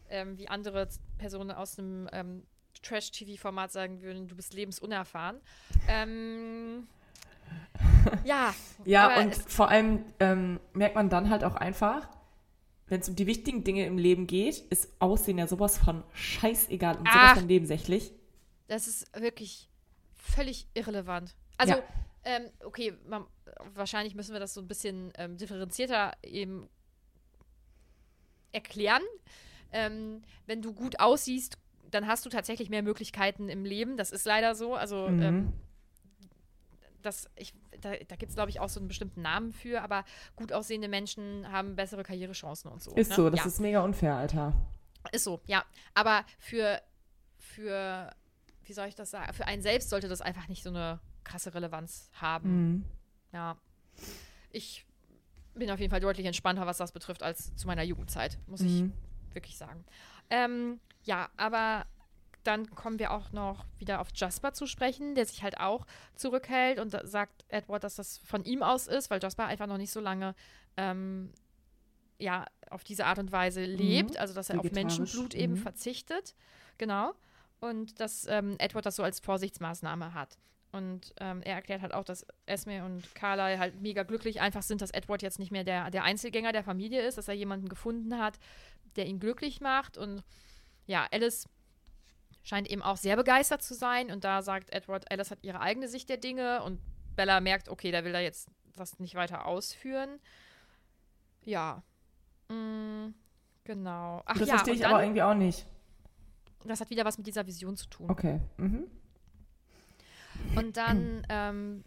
Speaker 1: Ähm, wie andere Personen aus einem ähm, Trash-TV-Format sagen würden, du bist lebensunerfahren. Ähm, ja.
Speaker 2: Ja, und vor allem ähm, merkt man dann halt auch einfach, wenn es um die wichtigen Dinge im Leben geht, ist Aussehen ja sowas von scheißegal und
Speaker 1: Ach.
Speaker 2: sowas von nebensächlich.
Speaker 1: Das ist wirklich völlig irrelevant. Also,
Speaker 2: Ja.
Speaker 1: ähm, okay, man, wahrscheinlich müssen wir das so ein bisschen ähm, differenzierter eben erklären. Ähm, wenn du gut aussiehst, dann hast du tatsächlich mehr Möglichkeiten im Leben. Das ist leider so. Also,
Speaker 2: Mhm.
Speaker 1: ähm, das, ich, da, da gibt es, glaube ich, auch so einen bestimmten Namen für, aber gut aussehende Menschen haben bessere Karrierechancen und so.
Speaker 2: Ist
Speaker 1: ne?
Speaker 2: so, das
Speaker 1: ja.
Speaker 2: ist mega unfair, Alter.
Speaker 1: Ist so, ja. Aber für, für, wie soll ich das sagen, für einen selbst sollte das einfach nicht so eine krasse Relevanz haben.
Speaker 2: Mhm.
Speaker 1: Ja. Ich bin auf jeden Fall deutlich entspannter, was das betrifft, als zu meiner Jugendzeit, muss ich
Speaker 2: Mhm.
Speaker 1: wirklich sagen. Ähm, ja, aber dann kommen wir auch noch wieder auf Jasper zu sprechen, der sich halt auch zurückhält und sagt Edward, dass das von ihm aus ist, weil Jasper einfach noch nicht so lange ähm, ja, auf diese Art und Weise lebt, also dass er auf Menschenblut eben
Speaker 2: mhm.
Speaker 1: verzichtet. Genau. Und dass ähm, Edward das so als Vorsichtsmaßnahme hat. Und ähm, er erklärt halt auch, dass Esme und Carla halt mega glücklich einfach sind, dass Edward jetzt nicht mehr der, der Einzelgänger der Familie ist, dass er jemanden gefunden hat, der ihn glücklich macht. Und ja, Alice scheint eben auch sehr begeistert zu sein. Und da sagt Edward, Alice hat ihre eigene Sicht der Dinge. Und Bella merkt, okay, da will er jetzt das nicht weiter ausführen. Ja. Mm, genau. Ach
Speaker 2: Das
Speaker 1: ja,
Speaker 2: verstehe ich
Speaker 1: dann,
Speaker 2: aber irgendwie auch nicht.
Speaker 1: das hat wieder was mit dieser Vision zu tun.
Speaker 2: Okay. Mhm.
Speaker 1: Und dann ähm,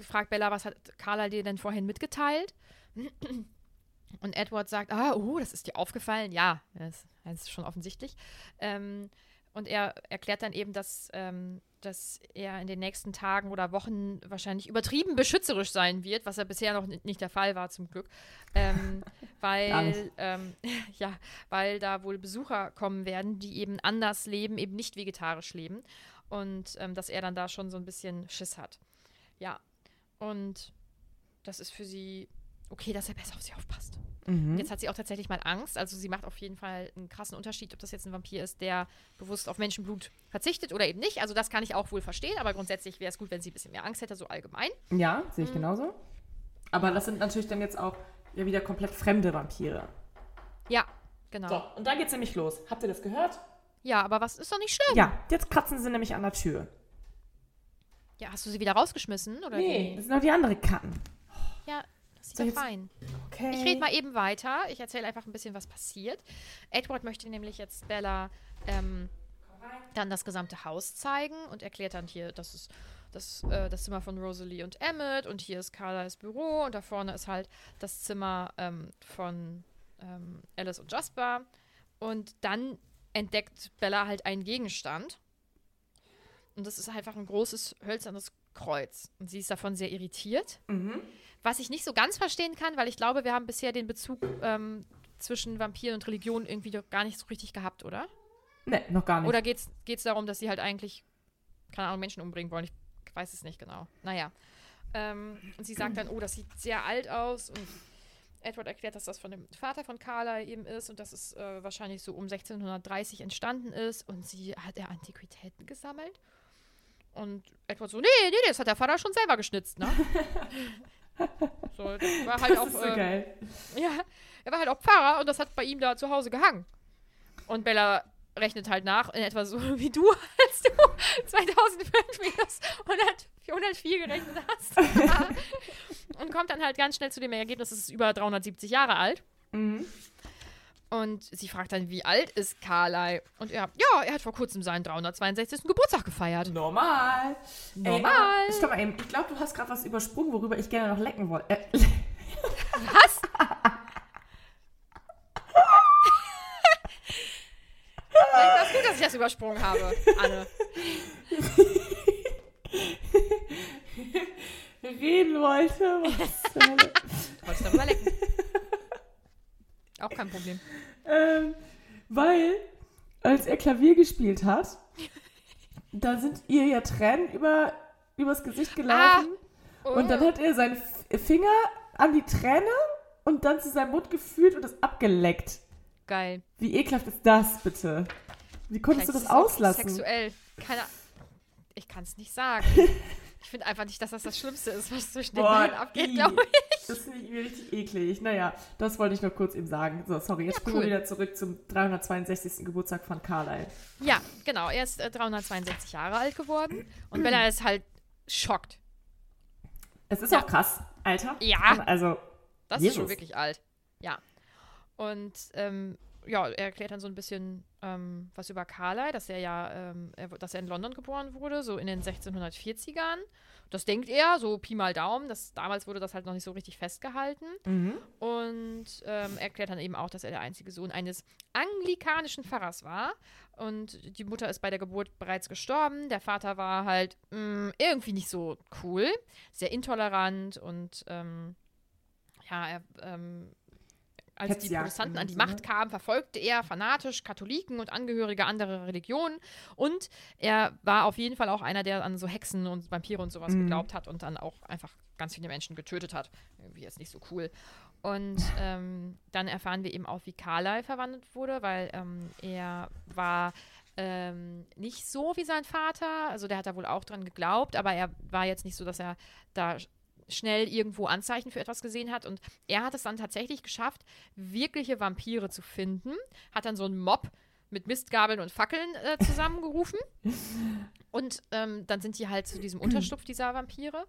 Speaker 1: fragt Bella, was hat Carla dir denn vorhin mitgeteilt? Und Edward sagt, ah, oh, das ist dir aufgefallen. Ja, das, das ist schon offensichtlich. Ähm, und er erklärt dann eben, dass, ähm, dass er in den nächsten Tagen oder Wochen wahrscheinlich übertrieben beschützerisch sein wird, was ja bisher noch ni- nicht der Fall war, zum Glück. Ähm, weil, ähm, ja, weil da wohl Besucher kommen werden, die eben anders leben, eben nicht vegetarisch leben. Und ähm, dass er dann da schon so ein bisschen Schiss hat. Ja. Und das ist für sie okay, dass er besser auf sie aufpasst.
Speaker 2: Mhm.
Speaker 1: Jetzt hat sie auch tatsächlich mal Angst. Also sie macht auf jeden Fall einen krassen Unterschied, ob das jetzt ein Vampir ist, der bewusst auf Menschenblut verzichtet oder eben nicht. Also das kann ich auch wohl verstehen, aber grundsätzlich wäre es gut, wenn sie ein bisschen mehr Angst hätte, so allgemein.
Speaker 2: Ja, sehe ich
Speaker 1: Mhm.
Speaker 2: genauso. Aber das sind natürlich dann jetzt auch ja wieder komplett fremde Vampire.
Speaker 1: Ja, genau.
Speaker 2: So, und da geht's nämlich los. Habt ihr das gehört?
Speaker 1: Ja, aber was ist doch nicht schlimm.
Speaker 2: Ja, jetzt kratzen sie nämlich an der Tür.
Speaker 1: Ja, hast du sie wieder rausgeschmissen? Oder
Speaker 2: Nee,
Speaker 1: wie?
Speaker 2: das sind noch die andere Katten.
Speaker 1: Ja, das ist
Speaker 2: So,
Speaker 1: ja
Speaker 2: jetzt-
Speaker 1: fein.
Speaker 2: Okay.
Speaker 1: Ich rede mal eben weiter. Ich erzähle einfach ein bisschen, was passiert. Edward möchte nämlich jetzt Bella ähm, dann das gesamte Haus zeigen und erklärt dann hier, das ist das, äh, das Zimmer von Rosalie und Emmett und hier ist Carlas Büro und da vorne ist halt das Zimmer ähm, von ähm, Alice und Jasper. Und dann entdeckt Bella halt einen Gegenstand. Und das ist einfach ein großes hölzernes Kreuz. Und sie ist davon sehr irritiert. Was ich nicht so ganz verstehen kann, weil ich glaube, wir haben bisher den Bezug ähm, zwischen Vampiren und Religion irgendwie doch gar nicht so richtig gehabt, oder?
Speaker 2: Nee, noch gar nicht.
Speaker 1: Oder geht es darum, dass sie halt eigentlich, keine Ahnung, Menschen umbringen wollen? Ich weiß es nicht genau. Naja. Ähm, und sie sagt dann, oh, das sieht sehr alt aus. Und Edward erklärt, dass das von dem Vater von Carla eben ist und dass es äh, wahrscheinlich so um 1630 entstanden ist. Und sie hat er Antiquitäten gesammelt. Und Edward so, nee, nee, das hat der Vater schon selber geschnitzt, ne? so, das war halt
Speaker 2: das
Speaker 1: auch.
Speaker 2: ist so
Speaker 1: ähm,
Speaker 2: geil.
Speaker 1: ja, er war halt auch Pfarrer und das hat bei ihm da zu Hause gehangen. Und Bella rechnet halt nach, in etwa so wie du, als du 2005 minus 100, 404 gerechnet hast. und kommt dann halt ganz schnell zu dem Ergebnis, es ist über 370 Jahre alt.
Speaker 2: Mhm.
Speaker 1: Und sie fragt dann, wie alt ist Carlyle? Und er, ja, er hat vor kurzem seinen 362. Geburtstag gefeiert.
Speaker 2: Normal.
Speaker 1: Normal.
Speaker 2: Ey, aber, stopp mal eben. Ich glaube, du hast gerade was übersprungen, worüber ich gerne noch lecken wollte. Äh,
Speaker 1: Was? War es gut, dass ich das übersprungen habe, Anne.
Speaker 2: reden wollte.
Speaker 1: Du wolltest darüber lecken. Auch kein Problem.
Speaker 2: ähm, weil, als er Klavier gespielt hat, da sind ihr ja Tränen über, übers Gesicht gelaufen. Und dann hat er seinen Finger an die Träne und dann zu seinem Mund gefühlt und das abgeleckt.
Speaker 1: Geil.
Speaker 2: Wie ekelhaft ist das bitte? Wie konntest du
Speaker 1: Vielleicht
Speaker 2: das
Speaker 1: ist es auch
Speaker 2: auslassen?
Speaker 1: Sexuell. Keine Ich kann es nicht sagen. Ich finde einfach nicht, dass das das Schlimmste ist, was zwischen den beiden abgeht, glaube ich.
Speaker 2: Das finde ich mir richtig eklig. Naja, das wollte ich noch kurz eben sagen. So, sorry, jetzt
Speaker 1: Ja,
Speaker 2: springen wir
Speaker 1: cool.
Speaker 2: wieder zurück zum 362. Geburtstag von Carlyle.
Speaker 1: Ja, genau. Er ist äh, 362 Jahre alt geworden und Bella ist halt schockt.
Speaker 2: Es ist
Speaker 1: Ja.
Speaker 2: auch krass, Alter.
Speaker 1: Ja.
Speaker 2: Also,
Speaker 1: Das ist
Speaker 2: Jesus.
Speaker 1: schon wirklich alt. Ja. Und ähm, ja, er erklärt dann so ein bisschen ähm, was über Carlyle, dass er ja, ähm, er, dass er in London geboren wurde, so in den 1640ern. Das denkt er, so Pi mal Daumen. Das, damals wurde das halt noch nicht so richtig festgehalten.
Speaker 2: Mhm.
Speaker 1: Und ähm, erklärt dann eben auch, dass er der einzige Sohn eines anglikanischen Pfarrers war. Und die Mutter ist bei der Geburt bereits gestorben. Der Vater war halt mh, irgendwie nicht so cool, sehr intolerant und ähm, ja, er, als die
Speaker 2: Hetzjagd
Speaker 1: Protestanten an die
Speaker 2: und so,
Speaker 1: Macht
Speaker 2: ne?
Speaker 1: kamen, verfolgte er fanatisch Katholiken und Angehörige anderer Religionen. Und er war auf jeden Fall auch einer, der an so Hexen und Vampire und sowas
Speaker 2: Mhm.
Speaker 1: geglaubt hat und dann auch einfach ganz viele Menschen getötet hat. Irgendwie jetzt nicht so cool. Und ähm, dann erfahren wir eben auch, wie Carlyle verwandelt wurde, weil ähm, er war ähm, nicht so wie sein Vater. Also der hat da wohl auch dran geglaubt, aber er war jetzt nicht so, dass er da schnell irgendwo Anzeichen für etwas gesehen hat. Und er hat es dann tatsächlich geschafft, wirkliche Vampire zu finden. Hat dann so einen Mob mit Mistgabeln und Fackeln äh, zusammengerufen. Und ähm, dann sind die halt zu diesem Unterschlupf dieser Vampire.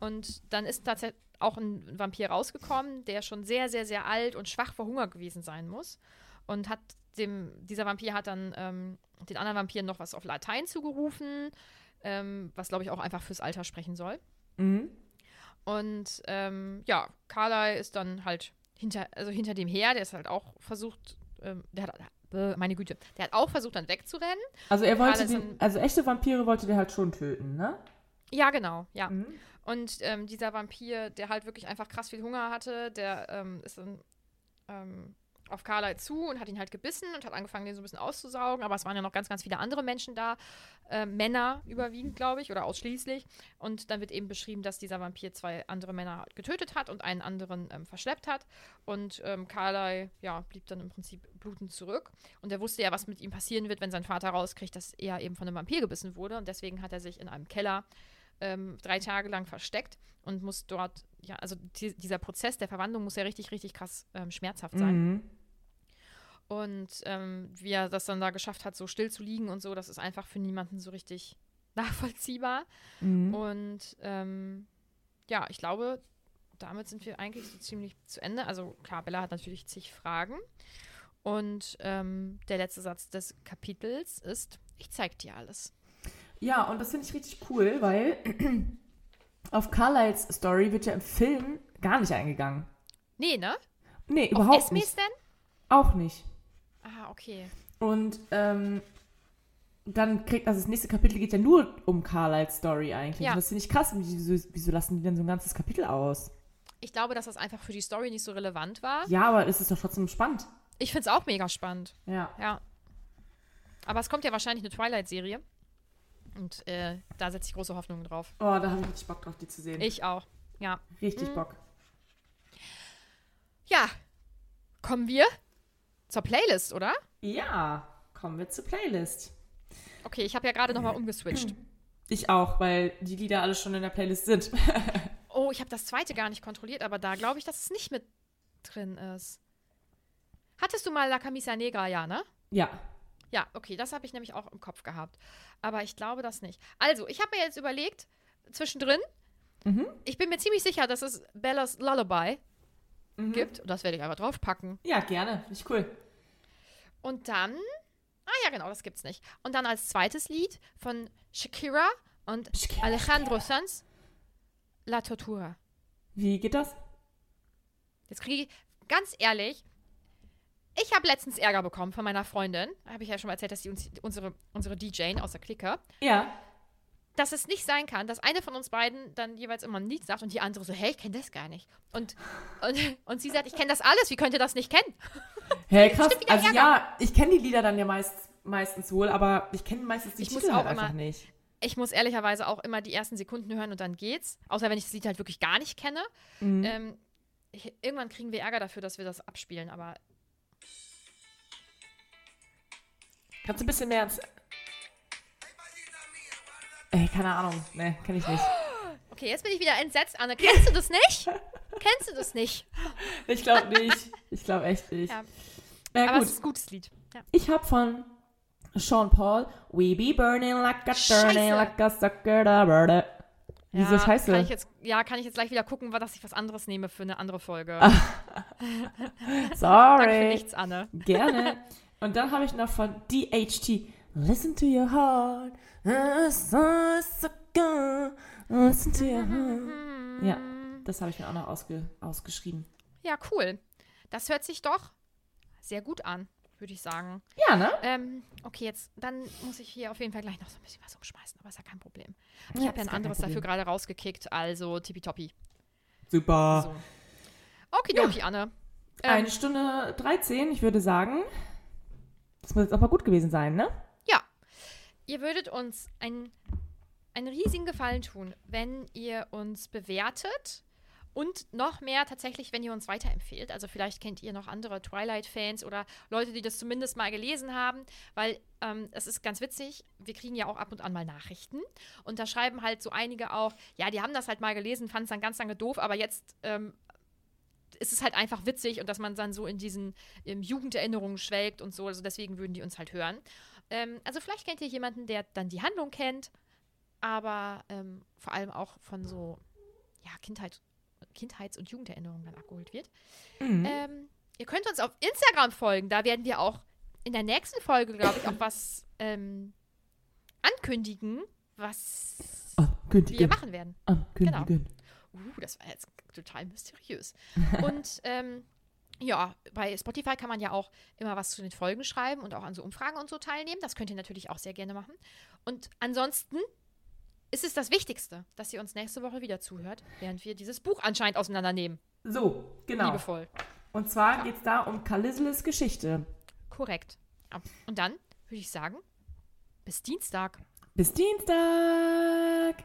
Speaker 1: Und dann ist tatsächlich auch ein Vampir rausgekommen, der schon sehr, sehr, sehr alt und schwach vor Hunger gewesen sein muss. Und hat dem, dieser Vampir hat dann ähm, den anderen Vampiren noch was auf Latein zugerufen, ähm, was glaube ich auch einfach fürs Alter sprechen soll.
Speaker 2: Mhm.
Speaker 1: Und ähm, ja, Carlyle ist dann halt hinter, also hinter dem her, der ist halt auch versucht, ähm, der hat, äh, meine Güte, der hat auch versucht dann wegzurennen.
Speaker 2: Also er wollte den, also echte Vampire wollte der halt schon töten, ne?
Speaker 1: Ja, genau, ja.
Speaker 2: Mhm.
Speaker 1: Und ähm, dieser Vampir, der halt wirklich einfach krass viel Hunger hatte, der ähm, ist dann ähm, auf Carlyle zu und hat ihn halt gebissen und hat angefangen, den so ein bisschen auszusaugen. Aber es waren ja noch ganz, ganz viele andere Menschen da. Äh, Männer überwiegend, glaube ich, oder ausschließlich. Und dann wird eben beschrieben, dass dieser Vampir zwei andere Männer getötet hat und einen anderen ähm, verschleppt hat. Und ähm, Carlyle, ja, blieb dann im Prinzip blutend zurück. Und er wusste ja, was mit ihm passieren wird, wenn sein Vater rauskriegt, dass er eben von einem Vampir gebissen wurde. Und deswegen hat er sich in einem Keller ähm, drei Tage lang versteckt und muss dort, ja, also die, dieser Prozess der Verwandlung muss ja richtig, richtig krass ähm, schmerzhaft sein.
Speaker 2: Mhm.
Speaker 1: Und ähm, wie er das dann da geschafft hat, so still zu liegen und so, das ist einfach für niemanden so richtig nachvollziehbar.
Speaker 2: Mhm.
Speaker 1: Und ähm, ja, ich glaube, damit sind wir eigentlich so ziemlich zu Ende. Also klar, Bella hat natürlich zig Fragen. Und ähm, der letzte Satz des Kapitels ist, ich zeig dir alles.
Speaker 2: Ja, und das finde ich richtig cool, weil auf Carlyles Story wird ja im Film gar nicht eingegangen.
Speaker 1: Nee, ne?
Speaker 2: Nee,
Speaker 1: Auf
Speaker 2: überhaupt
Speaker 1: Esmes
Speaker 2: nicht.
Speaker 1: denn?
Speaker 2: Auch nicht.
Speaker 1: Ah, okay.
Speaker 2: Und ähm, dann kriegt, also das nächste Kapitel geht ja nur um Carlyles Story eigentlich.
Speaker 1: Ja.
Speaker 2: Und das finde ich krass. Wieso, wieso lassen die denn so ein ganzes Kapitel aus?
Speaker 1: Ich glaube, dass das einfach für die Story nicht so relevant war.
Speaker 2: Ja, aber es ist doch trotzdem spannend.
Speaker 1: Ich finde es auch mega spannend.
Speaker 2: Ja.
Speaker 1: Ja. Aber es kommt ja wahrscheinlich eine Twilight-Serie. Und äh, da setze ich große Hoffnungen drauf.
Speaker 2: Oh, da habe ich richtig Bock drauf, die zu sehen.
Speaker 1: Ich auch. Ja.
Speaker 2: Richtig
Speaker 1: Mhm.
Speaker 2: Bock.
Speaker 1: Ja. Kommen wir zur Playlist, oder?
Speaker 2: Ja, kommen wir zur Playlist.
Speaker 1: Okay, ich habe ja gerade nochmal umgeswitcht.
Speaker 2: Ich auch, weil die Lieder alle schon in der Playlist sind.
Speaker 1: Oh, ich habe das zweite gar nicht kontrolliert, aber da glaube ich, dass es nicht mit drin ist. Hattest du mal La Camisa Negra, ja, ne?
Speaker 2: ja.
Speaker 1: Ja, okay, das habe ich nämlich auch im Kopf gehabt. Aber ich glaube das nicht. Also, ich habe mir jetzt überlegt, zwischendrin,
Speaker 2: Mhm.
Speaker 1: ich bin mir ziemlich sicher, dass es Bellas Lullaby
Speaker 2: Mhm.
Speaker 1: gibt. Und das werde ich einfach draufpacken.
Speaker 2: Ja, gerne. Finde ich cool.
Speaker 1: Und dann, ah ja, genau, das gibt's nicht. Und dann als zweites Lied von Shakira und
Speaker 2: Shakira,
Speaker 1: Alejandro Sanz, La Tortura.
Speaker 2: Wie geht das?
Speaker 1: Jetzt kriege ich, ganz ehrlich, ich habe letztens Ärger bekommen von meiner Freundin. Habe ich ja schon mal erzählt, dass sie uns, unsere, unsere DJ aus der Clique,
Speaker 2: Ja.
Speaker 1: Dass es nicht sein kann, dass eine von uns beiden dann jeweils immer ein Lied sagt und die andere so, hey, ich kenne das gar nicht. Und, und, und sie sagt, ich kenne das alles, wie könnt ihr das nicht kennen?
Speaker 2: Hey, krass. Also
Speaker 1: Ärger.
Speaker 2: ja, ich kenne die Lieder dann ja meist, meistens wohl, aber ich kenne meistens die
Speaker 1: Ich muss
Speaker 2: Titel halt
Speaker 1: auch
Speaker 2: einfach
Speaker 1: immer-
Speaker 2: nicht.
Speaker 1: Ich muss ehrlicherweise auch immer die ersten Sekunden hören und dann geht's. Außer wenn ich das Lied halt wirklich gar nicht kenne.
Speaker 2: Mhm.
Speaker 1: Ähm, ich, irgendwann kriegen wir Ärger dafür, dass wir das abspielen, aber
Speaker 2: Kannst du ein bisschen mehr ins... Ey, keine Ahnung. Ne, kenne ich nicht.
Speaker 1: okay, jetzt bin ich wieder entsetzt, Anne. Kennst du das nicht? Kennst du das nicht?
Speaker 2: Ich glaube nicht. Ich glaube echt nicht.
Speaker 1: Ja.
Speaker 2: Na
Speaker 1: Aber
Speaker 2: gut.
Speaker 1: es ist ein gutes Lied. Ja.
Speaker 2: Ich habe von Sean Paul We be burning like a burning like a sucker da burda. Wieso scheiße?
Speaker 1: Kann ich jetzt, ja, kann ich jetzt gleich wieder gucken, dass ich was anderes nehme für eine andere Folge. Danke für
Speaker 2: Sorry.
Speaker 1: nichts, Anne.
Speaker 2: Gerne. Und dann habe ich noch von DHT. Listen to your heart. Listen to your heart. Ja, das habe ich mir auch noch ausge ausgeschrieben.
Speaker 1: Ja, cool. Das hört sich doch sehr gut an, würde ich sagen.
Speaker 2: Ja, ne?
Speaker 1: Ähm, okay, jetzt, dann muss ich hier auf jeden Fall gleich noch so ein bisschen was umschmeißen, aber ist ja kein Problem. Ich
Speaker 2: Ja,
Speaker 1: habe ja ein anderes dafür gerade rausgekickt, also tippitoppi.
Speaker 2: Super.
Speaker 1: So. Okidoki, Anne. Ähm,
Speaker 2: Eine Stunde 13, ich würde sagen. Das muss jetzt auch mal gut gewesen sein, ne?
Speaker 1: Ihr würdet uns einen, einen riesigen Gefallen tun, wenn ihr uns bewertet und noch mehr tatsächlich, wenn ihr uns weiterempfehlt. Also vielleicht kennt ihr noch andere Twilight-Fans oder Leute, die das zumindest mal gelesen haben, weil ähm, es ist ganz witzig, wir kriegen ja auch ab und an mal Nachrichten und da schreiben halt so einige auch, ja, die haben das halt mal gelesen, fanden es dann ganz lange doof, aber jetzt ähm, ist es halt einfach witzig und dass man dann so in diesen Jugenderinnerungen schwelgt und so. Also deswegen würden die uns halt hören. Ähm, also vielleicht kennt ihr jemanden, der dann die Handlung kennt, aber ähm, vor allem auch von so ja, Kindheit, Kindheits- und Jugenderinnerungen dann abgeholt wird. Ähm, ihr könnt uns auf Instagram folgen. Da werden wir auch in der nächsten Folge, glaube ich, auch was ähm, ankündigen, was wir
Speaker 2: Ankündigen.
Speaker 1: machen werden.
Speaker 2: Ankündigen.
Speaker 1: Uh, das war jetzt total mysteriös. Und ähm, ja, bei Spotify kann man ja auch immer was zu den Folgen schreiben und auch an so Umfragen und so teilnehmen. Das könnt ihr natürlich auch sehr gerne machen. Und ansonsten ist es das Wichtigste, dass ihr uns nächste Woche wieder zuhört, während wir dieses Buch anscheinend auseinandernehmen.
Speaker 2: So, genau.
Speaker 1: Liebevoll.
Speaker 2: Und zwar geht es da um Callisles Geschichte.
Speaker 1: Korrekt. Ja. Und dann würde ich sagen, bis Dienstag.
Speaker 2: Bis Dienstag.